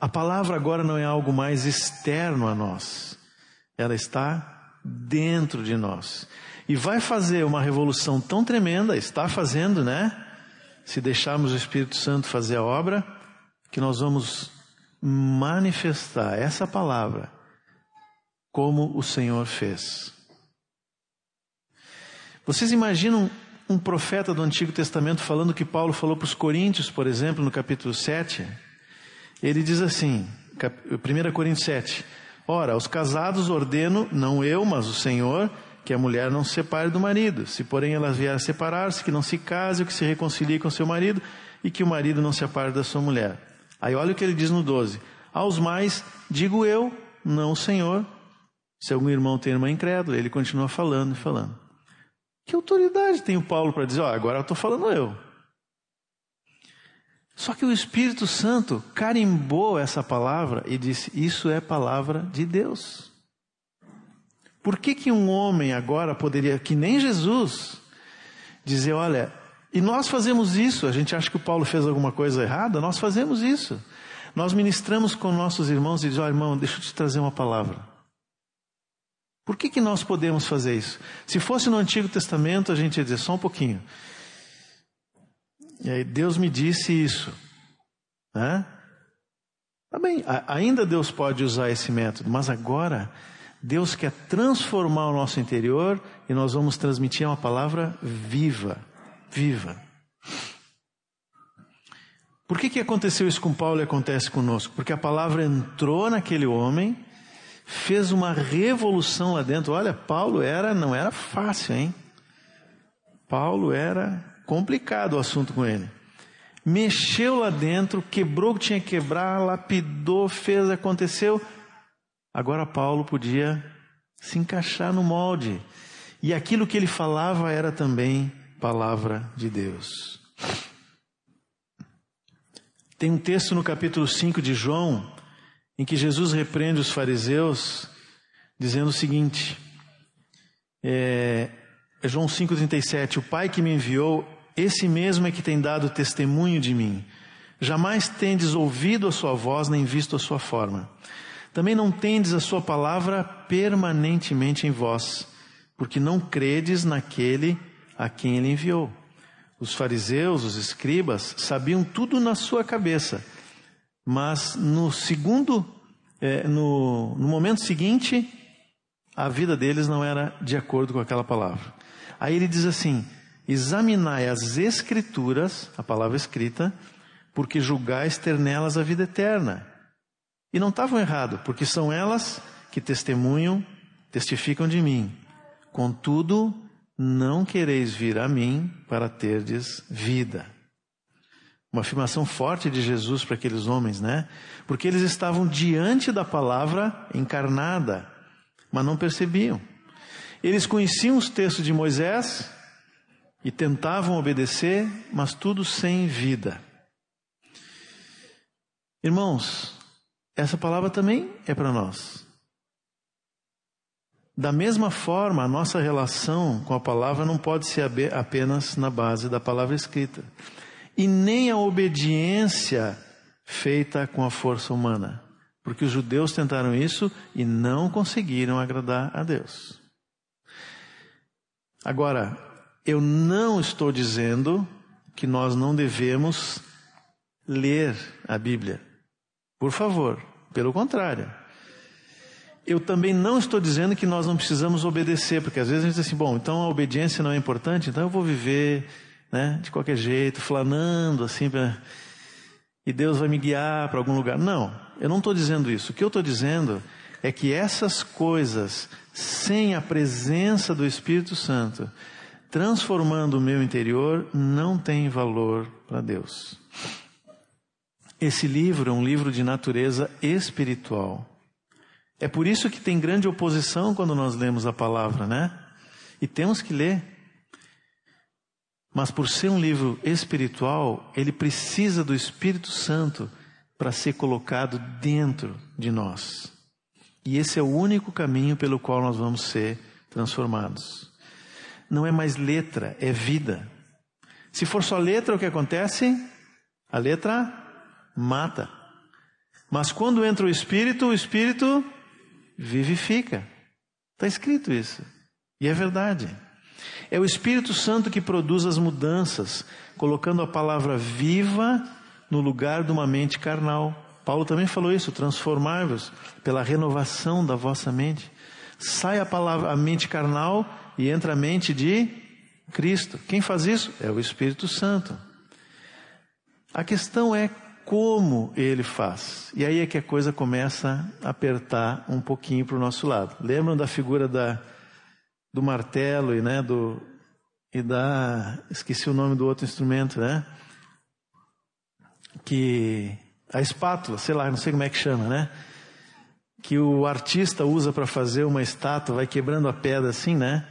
A palavra agora não é algo mais externo a nós, ela está dentro de nós. E vai fazer uma revolução tão tremenda, está fazendo, né? Se deixarmos o Espírito Santo fazer a obra, que nós vamos manifestar essa palavra como o Senhor fez. Vocês imaginam um profeta do Antigo Testamento falando que Paulo falou para os Coríntios, por exemplo, no capítulo 7. Ele diz assim, 1 Coríntios 7. Ora, aos casados ordeno, não eu, mas o Senhor, que a mulher não se separe do marido. Se, porém, ela vier a separar-se, que não se case, ou que se reconcilie com seu marido, e que o marido não se apare da sua mulher. Aí olha o que ele diz no 12. Aos mais, digo eu, não o Senhor. Se algum irmão tem irmã incrédula, ele continua falando e falando. Que autoridade tem o Paulo para dizer, oh, agora eu estou falando eu. Só que o Espírito Santo carimbou essa palavra e disse: Isso é palavra de Deus. Por que, que um homem agora poderia, que nem Jesus, dizer: Olha, e nós fazemos isso, a gente acha que o Paulo fez alguma coisa errada, nós fazemos isso. Nós ministramos com nossos irmãos e dizemos: Ó oh, irmão, deixa eu te trazer uma palavra. Por que, que nós podemos fazer isso? Se fosse no Antigo Testamento, a gente ia dizer só um pouquinho. E aí Deus me disse isso. Né? Tá bem, ainda Deus pode usar esse método, mas agora Deus quer transformar o nosso interior e nós vamos transmitir uma palavra viva. Viva. Por que, que aconteceu isso com Paulo e acontece conosco? Porque a palavra entrou naquele homem fez uma revolução lá dentro. Olha, Paulo era, não era fácil, hein? Paulo era complicado o assunto com ele. Mexeu lá dentro, quebrou o que tinha que quebrar, lapidou, fez, aconteceu. Agora Paulo podia se encaixar no molde. E aquilo que ele falava era também palavra de Deus. Tem um texto no capítulo 5 de João em que Jesus repreende os fariseus, dizendo o seguinte: é, é João 5,37: O Pai que me enviou, esse mesmo é que tem dado testemunho de mim. Jamais tendes ouvido a sua voz, nem visto a sua forma. Também não tendes a sua palavra permanentemente em vós, porque não credes naquele a quem ele enviou. Os fariseus, os escribas, sabiam tudo na sua cabeça mas no segundo é, no, no momento seguinte, a vida deles não era de acordo com aquela palavra. Aí ele diz assim: examinai as escrituras, a palavra escrita, porque julgais ter nelas a vida eterna. E não estavam errados, porque são elas que testemunham, testificam de mim. Contudo, não quereis vir a mim para terdes vida. Uma afirmação forte de Jesus para aqueles homens, né? Porque eles estavam diante da palavra encarnada, mas não percebiam. Eles conheciam os textos de Moisés e tentavam obedecer, mas tudo sem vida. Irmãos, essa palavra também é para nós. Da mesma forma, a nossa relação com a palavra não pode ser apenas na base da palavra escrita e nem a obediência feita com a força humana. Porque os judeus tentaram isso e não conseguiram agradar a Deus. Agora, eu não estou dizendo que nós não devemos ler a Bíblia. Por favor, pelo contrário. Eu também não estou dizendo que nós não precisamos obedecer, porque às vezes a gente diz assim, bom, então a obediência não é importante, então eu vou viver né, de qualquer jeito, flanando assim, pra... e Deus vai me guiar para algum lugar. Não, eu não estou dizendo isso. O que eu estou dizendo é que essas coisas, sem a presença do Espírito Santo, transformando o meu interior, não tem valor para Deus. Esse livro é um livro de natureza espiritual. É por isso que tem grande oposição quando nós lemos a palavra, né? E temos que ler. Mas por ser um livro espiritual, ele precisa do Espírito Santo para ser colocado dentro de nós. E esse é o único caminho pelo qual nós vamos ser transformados. Não é mais letra, é vida. Se for só letra, o que acontece? A letra mata. Mas quando entra o Espírito, o Espírito vivifica. Está escrito isso. E é verdade. É o Espírito Santo que produz as mudanças, colocando a palavra viva no lugar de uma mente carnal. Paulo também falou isso: transformar-vos pela renovação da vossa mente. Sai a palavra, a mente carnal e entra a mente de Cristo. Quem faz isso? É o Espírito Santo. A questão é como ele faz. E aí é que a coisa começa a apertar um pouquinho para o nosso lado. Lembram da figura da do martelo e, né, do, e da. Esqueci o nome do outro instrumento, né? Que. A espátula, sei lá, não sei como é que chama, né? Que o artista usa para fazer uma estátua, vai quebrando a pedra assim, né?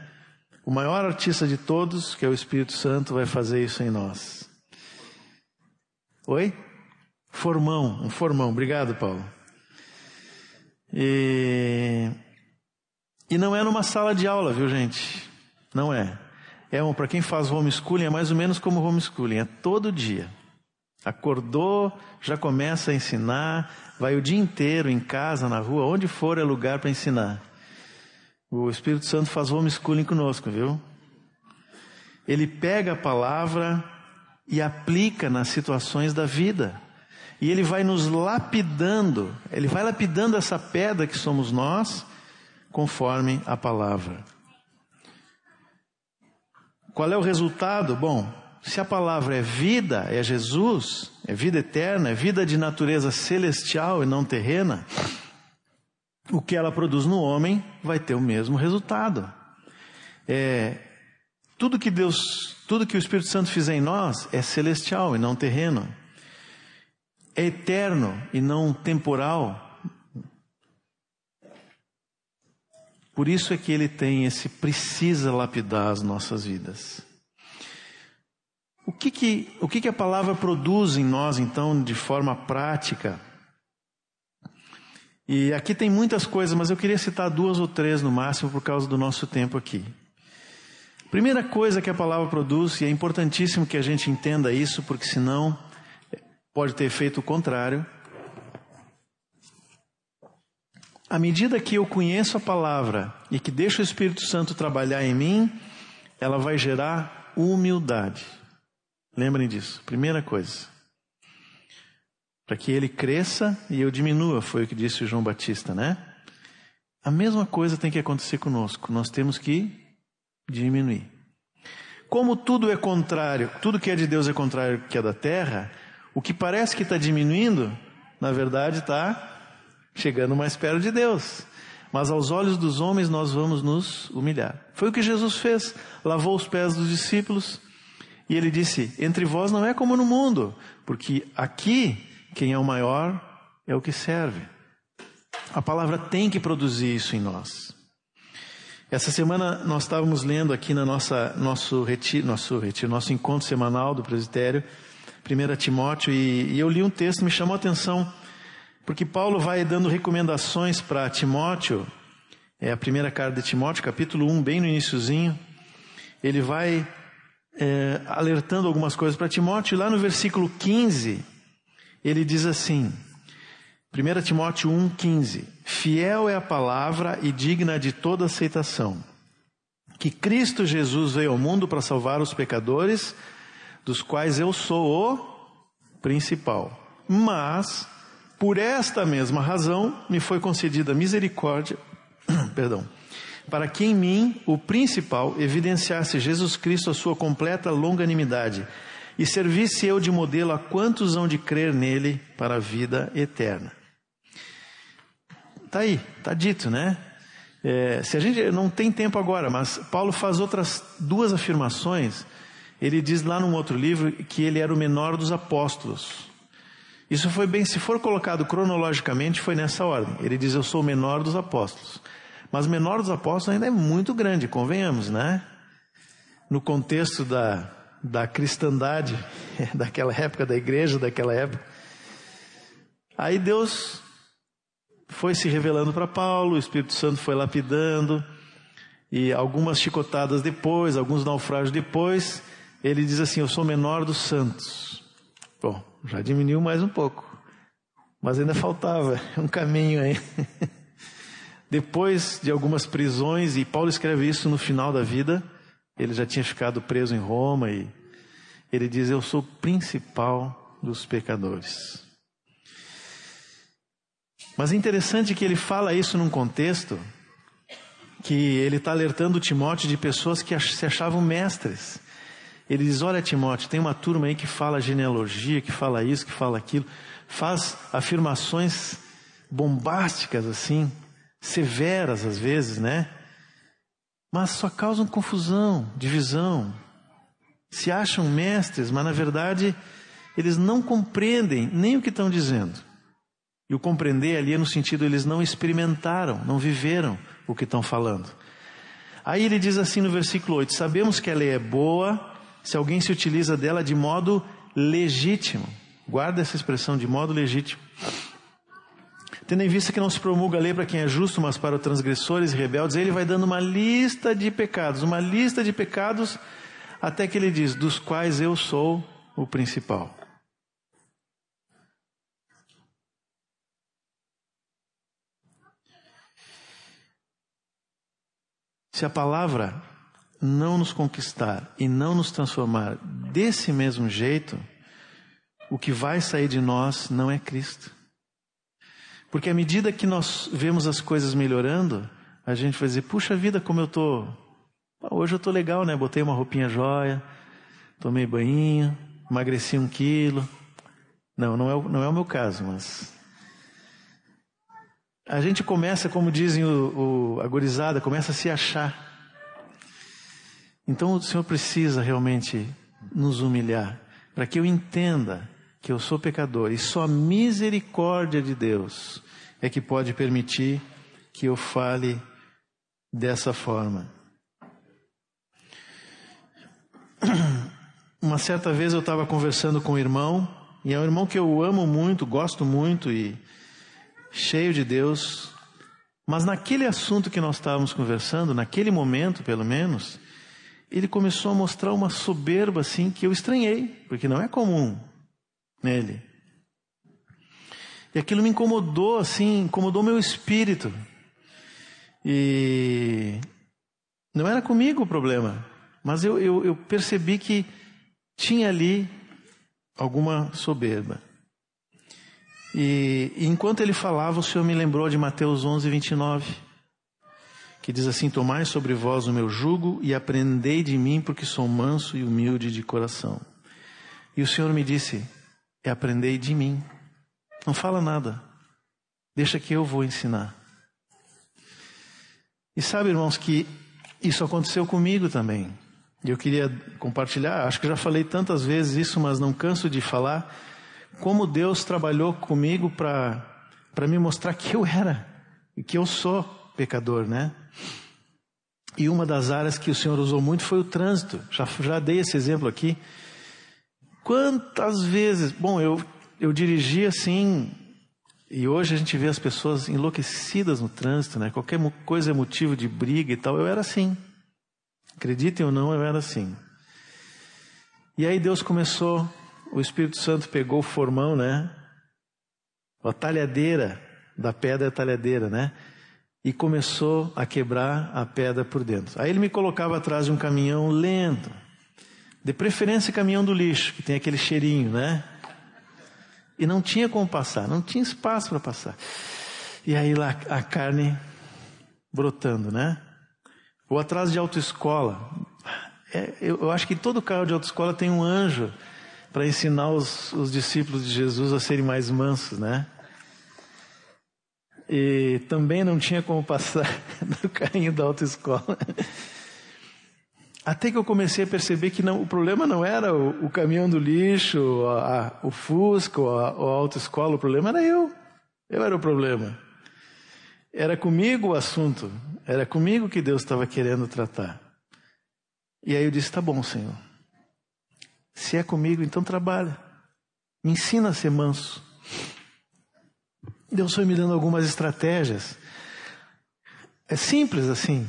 O maior artista de todos, que é o Espírito Santo, vai fazer isso em nós. Oi? Formão, um formão. Obrigado, Paulo. E e não é numa sala de aula, viu gente? Não é. É um, para quem faz homeschooling, é mais ou menos como homeschooling, é todo dia. Acordou, já começa a ensinar, vai o dia inteiro em casa, na rua, onde for é lugar para ensinar. O Espírito Santo faz homeschooling conosco, viu? Ele pega a palavra e aplica nas situações da vida. E ele vai nos lapidando, ele vai lapidando essa pedra que somos nós, conforme a palavra. Qual é o resultado? Bom, se a palavra é vida, é Jesus, é vida eterna, é vida de natureza celestial e não terrena, o que ela produz no homem vai ter o mesmo resultado. É, tudo que Deus, tudo que o Espírito Santo fizer em nós é celestial e não terreno. É eterno e não temporal. Por isso é que ele tem esse precisa lapidar as nossas vidas. O que que, o que, que a palavra produz em nós, então, de forma prática? E aqui tem muitas coisas, mas eu queria citar duas ou três no máximo por causa do nosso tempo aqui. Primeira coisa que a palavra produz, e é importantíssimo que a gente entenda isso, porque senão pode ter efeito contrário, à medida que eu conheço a palavra e que deixo o Espírito Santo trabalhar em mim, ela vai gerar humildade. Lembrem disso, primeira coisa. para que ele cresça e eu diminua, foi o que disse João Batista, né? A mesma coisa tem que acontecer conosco, nós temos que diminuir. Como tudo é contrário, tudo que é de Deus é contrário que é da terra, o que parece que está diminuindo, na verdade está chegando mais perto de Deus. Mas aos olhos dos homens nós vamos nos humilhar. Foi o que Jesus fez, lavou os pés dos discípulos e ele disse: Entre vós não é como no mundo, porque aqui quem é o maior é o que serve. A palavra tem que produzir isso em nós. Essa semana nós estávamos lendo aqui na nossa nosso retiro, nosso retiro, nosso encontro semanal do presbitério, 1 Timóteo, e, e eu li um texto me chamou a atenção, porque Paulo vai dando recomendações para Timóteo, é a primeira carta de Timóteo, capítulo 1, bem no iníciozinho, ele vai é, alertando algumas coisas para Timóteo, e lá no versículo 15, ele diz assim, 1 Timóteo 1,15: Fiel é a palavra e digna de toda aceitação, que Cristo Jesus veio ao mundo para salvar os pecadores, dos quais eu sou o principal. Mas, por esta mesma razão, me foi concedida misericórdia, perdão, para que em mim, o principal, evidenciasse Jesus Cristo a sua completa longanimidade e servisse eu de modelo a quantos hão de crer nele para a vida eterna. Está aí, está dito, né? É, se a gente não tem tempo agora, mas Paulo faz outras duas afirmações. Ele diz lá num outro livro que ele era o menor dos apóstolos. Isso foi bem, se for colocado cronologicamente, foi nessa ordem. Ele diz: Eu sou o menor dos apóstolos. Mas menor dos apóstolos ainda é muito grande, convenhamos, né? No contexto da, da cristandade daquela época, da igreja daquela época. Aí Deus foi se revelando para Paulo, o Espírito Santo foi lapidando, e algumas chicotadas depois, alguns naufrágios depois, ele diz assim: Eu sou menor dos santos. Bom, já diminuiu mais um pouco, mas ainda faltava um caminho aí. depois de algumas prisões, e Paulo escreve isso no final da vida, ele já tinha ficado preso em Roma e ele diz: Eu sou o principal dos pecadores. Mas é interessante que ele fala isso num contexto que ele está alertando Timóteo de pessoas que se achavam mestres. Ele diz: Olha, Timóteo, tem uma turma aí que fala genealogia, que fala isso, que fala aquilo, faz afirmações bombásticas assim, severas às vezes, né? mas só causam confusão, divisão. Se acham mestres, mas na verdade eles não compreendem nem o que estão dizendo. E o compreender ali é no sentido eles não experimentaram, não viveram o que estão falando. Aí ele diz assim no versículo 8: Sabemos que a lei é boa se alguém se utiliza dela de modo legítimo. Guarda essa expressão de modo legítimo. Tendo em vista que não se promulga a lei para quem é justo, mas para os transgressores e rebeldes, ele vai dando uma lista de pecados, uma lista de pecados, até que ele diz: dos quais eu sou o principal. Se a palavra não nos conquistar e não nos transformar desse mesmo jeito, o que vai sair de nós não é Cristo. Porque à medida que nós vemos as coisas melhorando, a gente vai dizer, puxa vida, como eu tô. Hoje eu tô legal, né? Botei uma roupinha jóia, tomei banho, emagreci um quilo. Não, não é, não é o meu caso, mas. A gente começa, como dizem o, o, a gorizada, começa a se achar. Então o Senhor precisa realmente nos humilhar, para que eu entenda que eu sou pecador e só a misericórdia de Deus é que pode permitir que eu fale dessa forma. Uma certa vez eu estava conversando com um irmão, e é um irmão que eu amo muito, gosto muito e cheio de Deus, mas naquele assunto que nós estávamos conversando, naquele momento pelo menos, ele começou a mostrar uma soberba assim que eu estranhei, porque não é comum nele. E aquilo me incomodou, assim, incomodou meu espírito. E não era comigo o problema, mas eu, eu, eu percebi que tinha ali alguma soberba. E, e enquanto ele falava, o Senhor me lembrou de Mateus 11, 29, que diz assim: Tomai sobre vós o meu jugo e aprendei de mim, porque sou manso e humilde de coração. E o Senhor me disse: É aprendei de mim. Não fala nada. Deixa que eu vou ensinar. E sabe, irmãos, que isso aconteceu comigo também. Eu queria compartilhar, acho que já falei tantas vezes isso, mas não canso de falar, como Deus trabalhou comigo para me mostrar que eu era e que eu sou pecador, né? E uma das áreas que o Senhor usou muito foi o trânsito. Já, já dei esse exemplo aqui. Quantas vezes, bom, eu, eu dirigi assim, e hoje a gente vê as pessoas enlouquecidas no trânsito, né? Qualquer coisa é motivo de briga e tal. Eu era assim. Acreditem ou não, eu era assim. E aí Deus começou, o Espírito Santo pegou o formão, né? A talhadeira da pedra é a talhadeira, né? E começou a quebrar a pedra por dentro. Aí ele me colocava atrás de um caminhão lento. De preferência caminhão do lixo, que tem aquele cheirinho, né? E não tinha como passar, não tinha espaço para passar. E aí lá a carne brotando, né? Ou atrás de autoescola. É, eu, eu, acho que todo carro de autoescola tem um anjo para ensinar os, os discípulos de Jesus a serem mais mansos, né? E também não tinha como passar no carrinho da autoescola. Até que eu comecei a perceber que não, o problema não era o, o caminhão do lixo, a, a, o Fusca, ou a, a autoescola, o problema era eu. Eu era o problema. Era comigo o assunto, era comigo que Deus estava querendo tratar. E aí eu disse: tá bom, Senhor. Se é comigo, então trabalha. Me ensina a ser manso. Deus foi me dando algumas estratégias. É simples assim.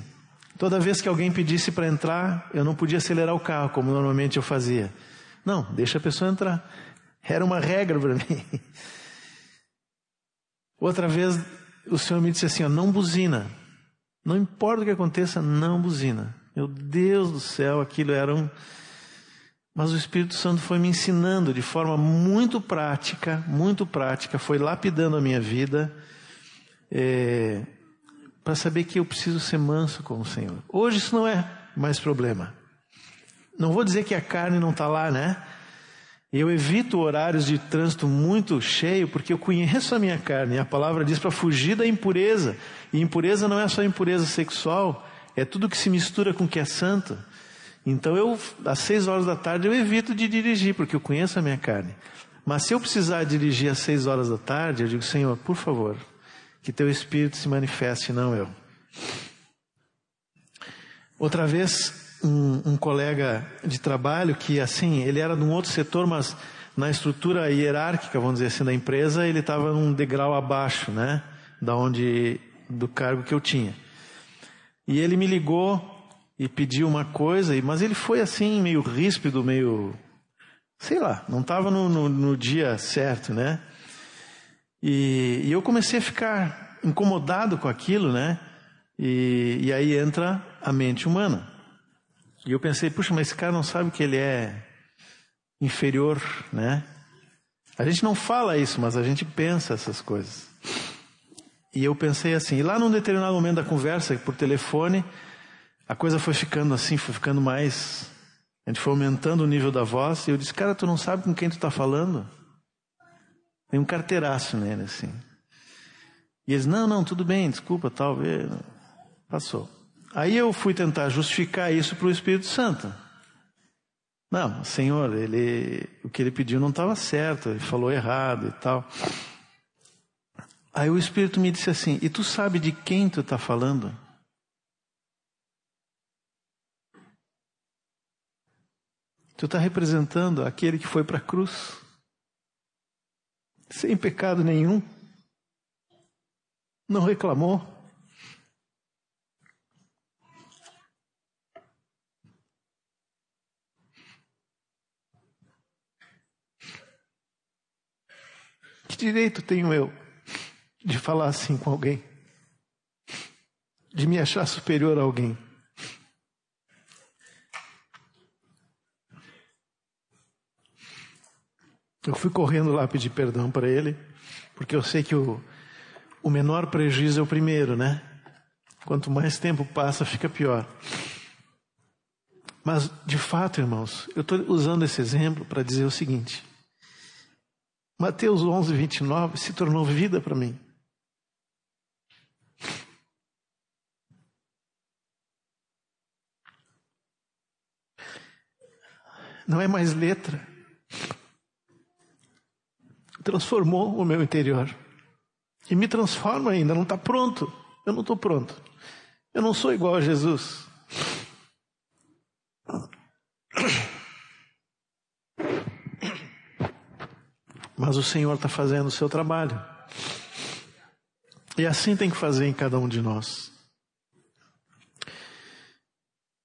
Toda vez que alguém pedisse para entrar, eu não podia acelerar o carro, como normalmente eu fazia. Não, deixa a pessoa entrar. Era uma regra para mim. Outra vez, o Senhor me disse assim: ó, não buzina. Não importa o que aconteça, não buzina. Meu Deus do céu, aquilo era um. Mas o Espírito Santo foi me ensinando de forma muito prática, muito prática, foi lapidando a minha vida, é, para saber que eu preciso ser manso com o Senhor. Hoje isso não é mais problema. Não vou dizer que a carne não está lá, né? Eu evito horários de trânsito muito cheio porque eu conheço a minha carne. A palavra diz para fugir da impureza. E impureza não é só impureza sexual, é tudo que se mistura com o que é santo. Então eu, às seis horas da tarde, eu evito de dirigir porque eu conheço a minha carne. Mas se eu precisar dirigir às seis horas da tarde, eu digo, Senhor, por favor, que teu Espírito se manifeste, não eu. Outra vez, um, um, colega de trabalho que, assim, ele era de um outro setor, mas na estrutura hierárquica, vamos dizer assim, da empresa, ele estava num degrau abaixo, né? Da onde, do cargo que eu tinha. E ele me ligou e pediu uma coisa, mas ele foi assim, meio ríspido, meio. Sei lá, não estava no, no, no, dia certo, né? E, e, eu comecei a ficar incomodado com aquilo, né? E, e aí entra a mente humana. E eu pensei, puxa, mas esse cara não sabe que ele é inferior, né? A gente não fala isso, mas a gente pensa essas coisas. E eu pensei assim, e lá num determinado momento da conversa, por telefone, a coisa foi ficando assim, foi ficando mais. A gente foi aumentando o nível da voz, e eu disse, cara, tu não sabe com quem tu está falando? Tem um carteiraço nele, assim. E eles, não, não, tudo bem, desculpa, talvez. Passou. Aí eu fui tentar justificar isso para o Espírito Santo. Não, Senhor, ele, o que ele pediu não estava certo, ele falou errado e tal. Aí o Espírito me disse assim: E tu sabe de quem tu está falando? Tu está representando aquele que foi para a cruz, sem pecado nenhum, não reclamou, Que direito tenho eu de falar assim com alguém? De me achar superior a alguém? Eu fui correndo lá pedir perdão para ele, porque eu sei que o, o menor prejuízo é o primeiro, né? Quanto mais tempo passa, fica pior. Mas, de fato, irmãos, eu estou usando esse exemplo para dizer o seguinte: Mateus 11, 29 se tornou vida para mim. Não é mais letra. Transformou o meu interior. E me transforma ainda, não está pronto. Eu não estou pronto. Eu não sou igual a Jesus. Mas o Senhor está fazendo o seu trabalho. E assim tem que fazer em cada um de nós.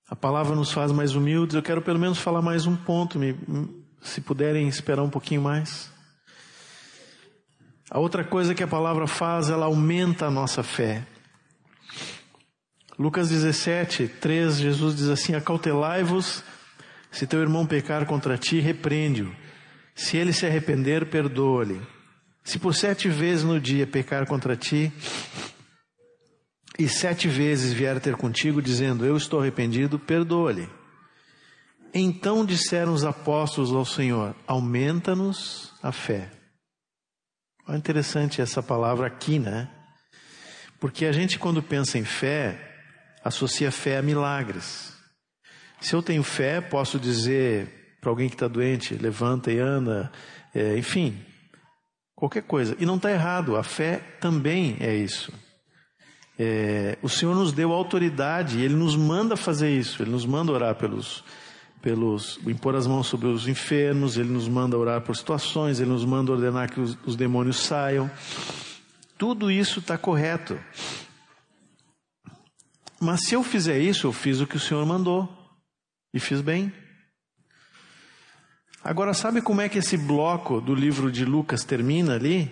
A palavra nos faz mais humildes. Eu quero pelo menos falar mais um ponto, se puderem esperar um pouquinho mais. A outra coisa que a palavra faz, ela aumenta a nossa fé. Lucas 17, 3, Jesus diz assim: Acautelai-vos, se teu irmão pecar contra ti, repreende-o. Se ele se arrepender, perdoa-lhe. Se por sete vezes no dia pecar contra ti, e sete vezes vier ter contigo, dizendo: Eu estou arrependido, perdoa-lhe. Então disseram os apóstolos ao Senhor: Aumenta-nos a fé. Olha interessante essa palavra aqui, né? Porque a gente, quando pensa em fé, associa fé a milagres. Se eu tenho fé, posso dizer para alguém que está doente: levanta e anda, é, enfim, qualquer coisa. E não está errado, a fé também é isso. É, o Senhor nos deu autoridade, Ele nos manda fazer isso, Ele nos manda orar pelos, pelos, impor as mãos sobre os enfermos, Ele nos manda orar por situações, Ele nos manda ordenar que os, os demônios saiam. Tudo isso está correto. Mas se eu fizer isso, eu fiz o que o Senhor mandou. E fiz bem. Agora, sabe como é que esse bloco do livro de Lucas termina ali?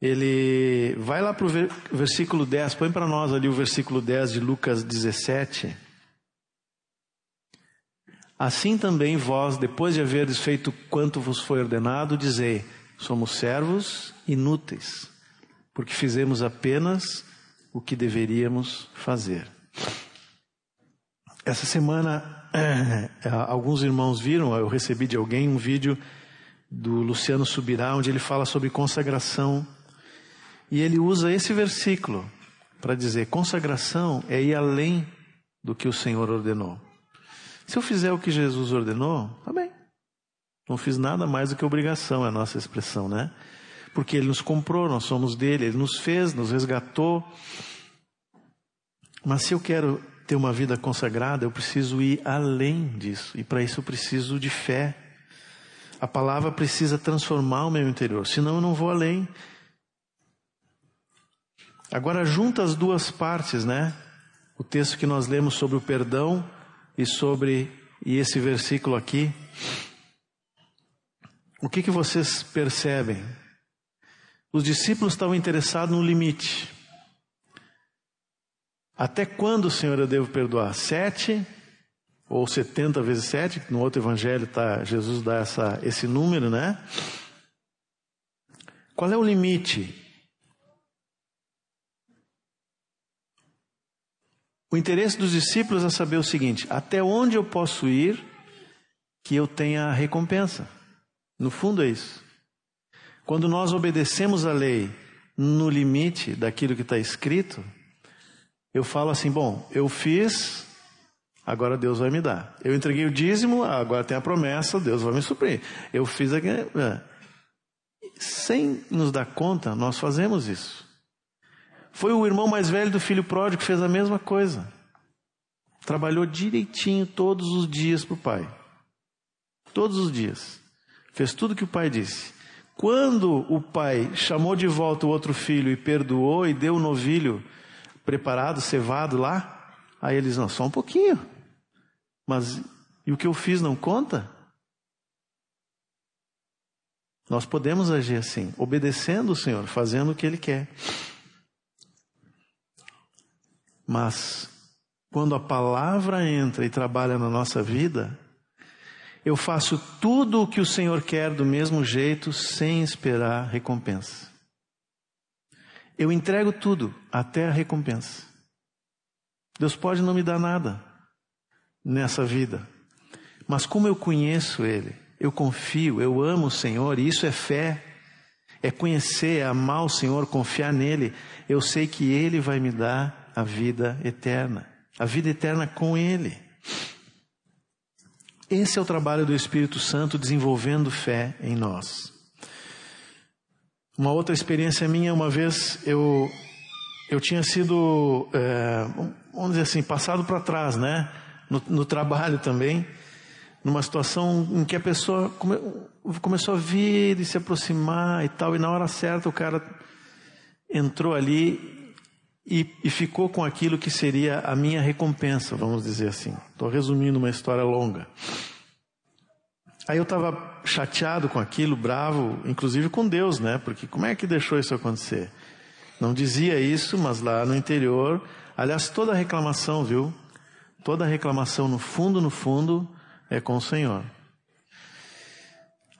Ele vai lá para o versículo 10, põe para nós ali o versículo 10 de Lucas 17. Assim também vós, depois de haveres feito quanto vos foi ordenado, dizei: somos servos inúteis, porque fizemos apenas o que deveríamos fazer. Essa semana, alguns irmãos viram, eu recebi de alguém um vídeo do Luciano Subirá, onde ele fala sobre consagração e ele usa esse versículo para dizer: consagração é ir além do que o Senhor ordenou. Se eu fizer o que Jesus ordenou, tá bem. Não fiz nada mais do que obrigação, é a nossa expressão, né? Porque Ele nos comprou, nós somos dele, Ele nos fez, nos resgatou. Mas se eu quero ter uma vida consagrada, eu preciso ir além disso. E para isso eu preciso de fé. A palavra precisa transformar o meu interior, senão eu não vou além. Agora junta as duas partes, né? O texto que nós lemos sobre o perdão e sobre e esse versículo aqui. O que que vocês percebem? Os discípulos estavam interessados no limite. Até quando, Senhor, eu devo perdoar? Sete ou setenta vezes sete? No outro evangelho tá, Jesus dá essa, esse número, né? Qual é o limite? O interesse dos discípulos é saber o seguinte: até onde eu posso ir que eu tenha recompensa? No fundo é isso. Quando nós obedecemos a lei no limite daquilo que está escrito, eu falo assim: bom, eu fiz, agora Deus vai me dar. Eu entreguei o dízimo, agora tem a promessa, Deus vai me suprir. Eu fiz aqui. É. Sem nos dar conta, nós fazemos isso. Foi o irmão mais velho do filho pródigo que fez a mesma coisa. Trabalhou direitinho todos os dias para o pai. Todos os dias. Fez tudo o que o pai disse. Quando o pai chamou de volta o outro filho e perdoou e deu o novilho preparado, cevado lá, aí eles, não, só um pouquinho. Mas e o que eu fiz não conta? Nós podemos agir assim, obedecendo o Senhor, fazendo o que Ele quer. Mas, quando a palavra entra e trabalha na nossa vida, Eu faço tudo o que o Senhor quer do mesmo jeito, sem esperar recompensa. Eu entrego tudo, até a recompensa. Deus pode não me dar nada nessa vida, mas como eu conheço Ele, eu confio, eu amo o Senhor, e isso é fé, é conhecer, é amar o Senhor, confiar nele. Eu sei que Ele vai me dar a vida eterna, a vida eterna com Ele. Esse é o trabalho do Espírito Santo desenvolvendo fé em nós. Uma outra experiência minha, uma vez eu eu tinha sido, é, vamos dizer assim, passado para trás, né? No, no, trabalho também, numa situação em que a pessoa come, começou a vir e se aproximar e tal, e na hora certa o cara entrou ali e, e ficou com aquilo que seria a minha recompensa, vamos dizer assim. Estou resumindo uma história longa. Aí eu estava chateado com aquilo, bravo, inclusive com Deus, né? Porque como é que deixou isso acontecer? Não dizia isso, mas lá no interior, aliás, toda reclamação, viu? Toda reclamação no fundo, no fundo, é com o Senhor.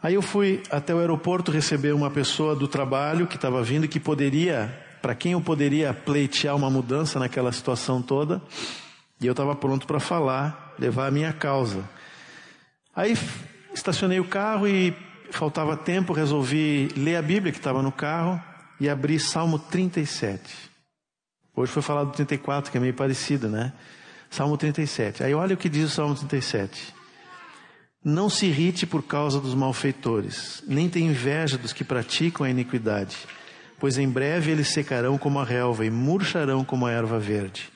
Aí eu fui até o aeroporto receber uma pessoa do trabalho que estava vindo que poderia, para quem eu poderia pleitear uma mudança naquela situação toda, e eu estava pronto para falar, levar a minha causa. Aí Estacionei o carro e faltava tempo, resolvi ler a Bíblia que estava no carro e abri Salmo 37. Hoje foi falado 34, que é meio parecido, né? Salmo 37. Aí olha o que diz o Salmo 37. Não se irrite por causa dos malfeitores, nem tenha inveja dos que praticam a iniquidade, pois em breve eles secarão como a relva e murcharão como a erva verde.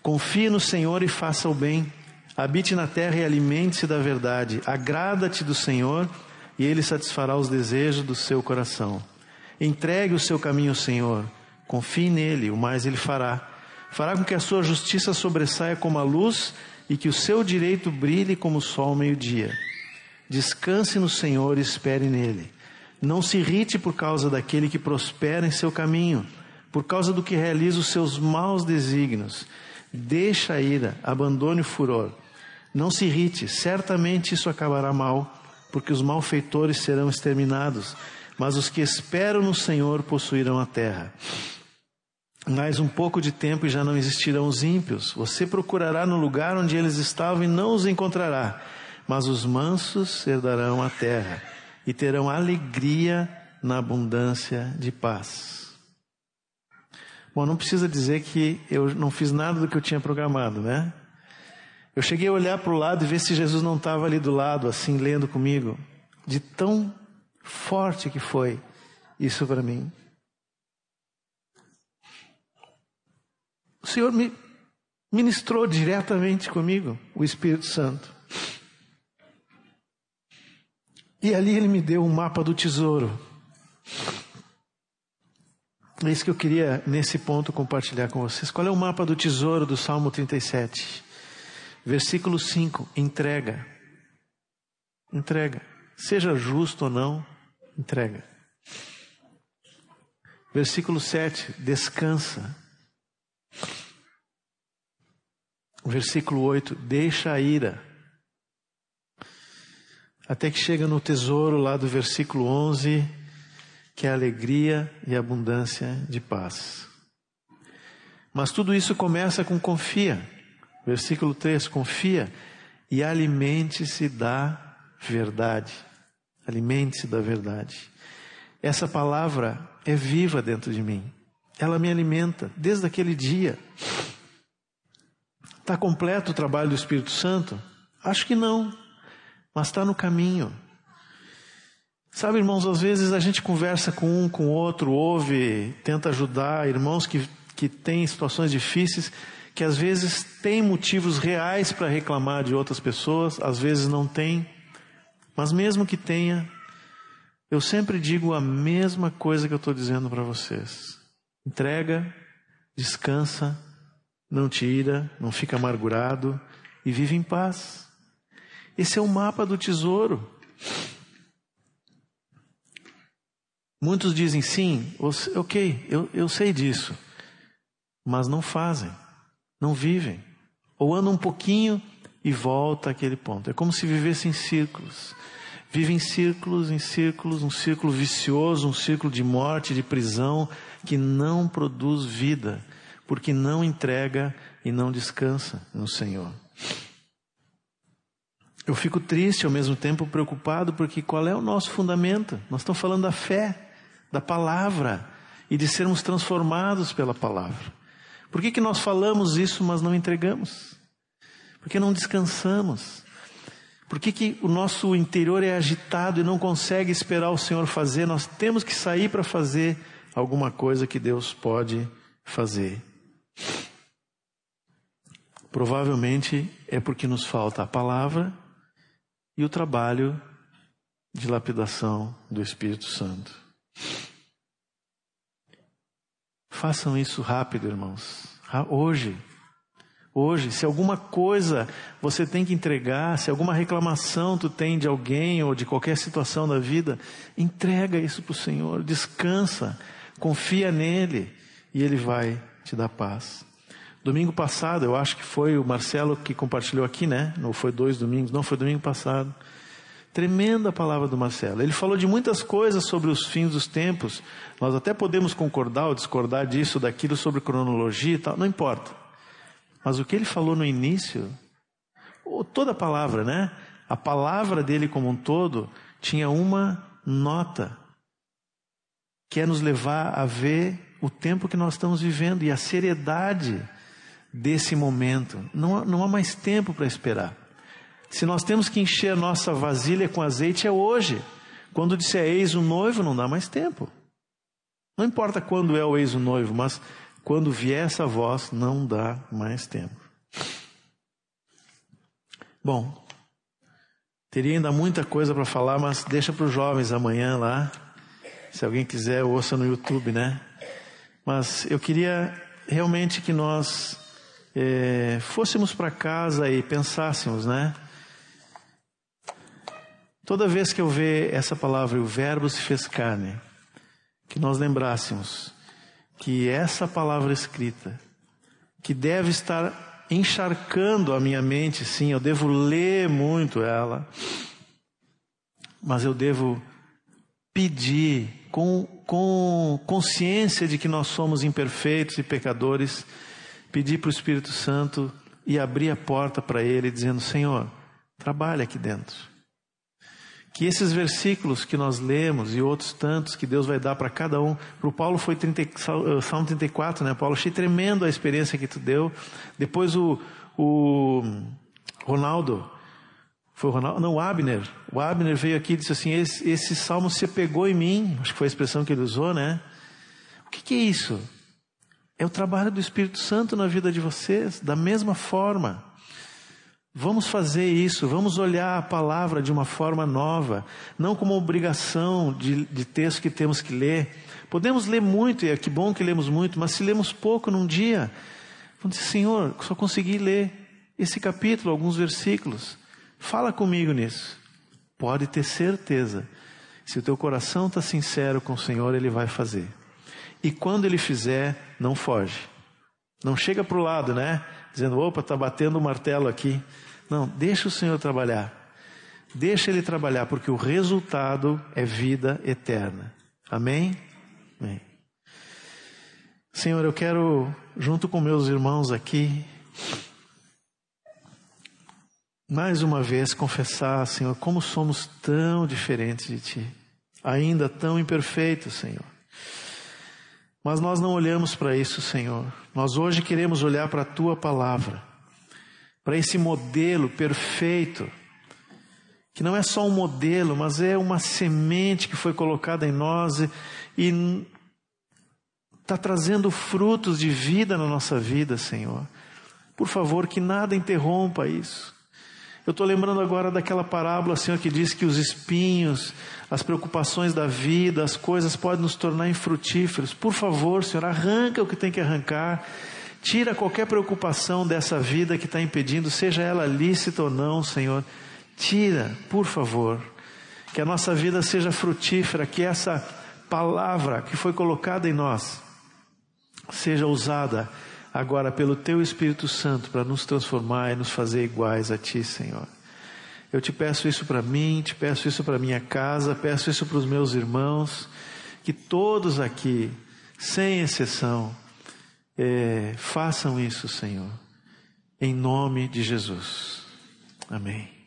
Confie no Senhor e faça o bem Habite na terra e alimente-se da verdade. Agrada-te do Senhor e ele satisfará os desejos do seu coração. Entregue o seu caminho ao Senhor. Confie nele, o mais ele fará. Fará com que a sua justiça sobressaia como a luz e que o seu direito brilhe como o sol ao meio-dia. Descanse no Senhor e espere nele. Não se irrite por causa daquele que prospera em seu caminho, por causa do que realiza os seus maus desígnios. Deixa a ira, abandone o furor. Não se irrite, certamente isso acabará mal, porque os malfeitores serão exterminados, mas os que esperam no Senhor possuirão a terra. Mais um pouco de tempo e já não existirão os ímpios. Você procurará no lugar onde eles estavam e não os encontrará. Mas os mansos herdarão a terra e terão alegria na abundância de paz. Bom, não precisa dizer que eu não fiz nada do que eu tinha programado, né? Eu cheguei a olhar para o lado e ver se Jesus não estava ali do lado, assim, lendo comigo. De tão forte que foi isso para mim. O Senhor me ministrou diretamente comigo, o Espírito Santo. E ali ele me deu um mapa do tesouro. É isso que eu queria, nesse ponto, compartilhar com vocês. Qual é o mapa do tesouro do Salmo 37? Versículo 5: entrega. Entrega. Seja justo ou não, entrega. Versículo 7: descansa. Versículo 8: deixa a ira. Até que chega no tesouro lá do versículo 11, que é a alegria e abundância de paz. Mas tudo isso começa com confia. Versículo 3: confia e alimente-se da verdade. Alimente-se da verdade. Essa palavra é viva dentro de mim. Ela me alimenta desde aquele dia. Está completo o trabalho do Espírito Santo? Acho que não, mas está no caminho. Sabe, irmãos, às vezes a gente conversa com um, com outro, ouve, tenta ajudar irmãos que, que têm situações difíceis que às vezes tem motivos reais para reclamar de outras pessoas, às vezes não tem, mas mesmo que tenha, eu sempre digo a mesma coisa que eu estou dizendo para vocês: entrega, descansa, não tira, não fica amargurado e vive em paz. Esse é o mapa do tesouro. Muitos dizem sim, ok, eu, eu sei disso, mas não fazem não vivem. Ou andam um pouquinho, e volta àquele ponto. É como se vivesse em círculos. Vive em círculos, em círculos, um círculo vicioso, um círculo de morte, de prisão, que não produz vida, porque não entrega e não descansa no Senhor. Eu fico triste ao mesmo tempo preocupado, porque qual é o nosso fundamento? Nós estamos falando da fé, da palavra e de sermos transformados pela palavra. Por que, que nós falamos isso, mas não entregamos? Por que não descansamos? Por que, que o nosso interior é agitado e não consegue esperar o Senhor fazer? Nós temos que sair para fazer alguma coisa que Deus pode fazer. Provavelmente é porque nos falta a palavra e o trabalho de lapidação do Espírito Santo. Façam isso rápido, irmãos. Hoje, Hoje, se alguma coisa você tem que entregar, se alguma reclamação tu tem de alguém ou de qualquer situação da vida, entrega isso para o Senhor, descansa, confia nele e ele vai te dar paz. Domingo passado, eu acho que foi o Marcelo que compartilhou aqui, né? Não foi dois domingos, não, foi domingo passado. Tremenda palavra do Marcelo. Ele falou de muitas coisas sobre os fins dos tempos. Nós até podemos concordar ou discordar disso, daquilo, sobre cronologia e tal, não importa. Mas o que ele falou no início, toda a palavra, né? A palavra dele como um todo tinha uma nota, que é nos levar a ver o tempo que nós estamos vivendo e a seriedade desse momento. Não, não há mais tempo para esperar. Se nós temos que encher a nossa vasilha com azeite, é hoje. Quando disser eis o noivo, não dá mais tempo. Não importa quando é o eis o noivo, mas quando vier essa voz, não dá mais tempo. Bom, teria ainda muita coisa para falar, mas deixa para os jovens amanhã lá. Se alguém quiser, ouça no YouTube, né? Mas eu queria realmente que nós é, fôssemos para casa e pensássemos, né? Toda vez que eu ver essa palavra, o Verbo se fez carne, que nós lembrássemos que essa palavra escrita, que deve estar encharcando a minha mente, sim, eu devo ler muito ela, mas eu devo pedir com, com consciência de que nós somos imperfeitos e pecadores, pedir para o Espírito Santo e abrir a porta para Ele, dizendo: Senhor, trabalha aqui dentro. Que esses versículos que nós lemos e outros tantos que Deus vai dar para cada um, para o Paulo foi 30, eh, Salmo 34, né? Paulo, achei tremendo a experiência que tu deu. Depois o, o Ronaldo, foi o Ronaldo, não, o Abner, o Abner veio aqui e disse assim: esse, esse salmo se pegou em mim, acho que foi a expressão que ele usou, né? O que, que é isso? É o trabalho do Espírito Santo na vida de vocês, da mesma forma. Vamos fazer isso, vamos olhar a palavra de uma forma nova, não como obrigação de, de texto que temos que ler. Podemos ler muito, e é que bom que lemos muito, mas se lemos pouco num dia, vamos dizer, Senhor, só consegui ler esse capítulo, alguns versículos. Fala comigo nisso. Pode ter certeza, se o teu coração está sincero com o Senhor, Ele vai fazer. E quando Ele fizer, não foge. Não chega para o lado, né? dizendo, opa, está batendo o martelo aqui. Não, deixa o Senhor trabalhar. Deixa Ele trabalhar, porque o resultado é vida eterna. Amém? Amém. Senhor, eu quero, junto com meus irmãos aqui, mais uma vez confessar, Senhor, como somos tão diferentes de Ti, ainda tão imperfeitos, Senhor. Mas nós não olhamos para isso, Senhor. Nós hoje queremos olhar para a tua palavra, para esse modelo perfeito, que não é só um modelo, mas é uma semente que foi colocada em nós e está trazendo frutos de vida na nossa vida, Senhor. Por favor, que nada interrompa isso. Eu estou lembrando agora daquela parábola, Senhor, que diz que os espinhos, as preocupações da vida, as coisas podem nos tornar infrutíferos. Por favor, Senhor, arranca o que tem que arrancar. Tira qualquer preocupação dessa vida que está impedindo, seja ela lícita ou não, Senhor. Tira, por favor. Que a nossa vida seja frutífera, que essa palavra que foi colocada em nós seja usada agora pelo Teu Espírito Santo para nos transformar e nos fazer iguais a Ti, Senhor. Eu te peço isso para mim, te peço isso para minha casa, peço isso para os meus irmãos, que todos aqui, sem exceção, é, façam isso, Senhor, em nome de Jesus. Amém.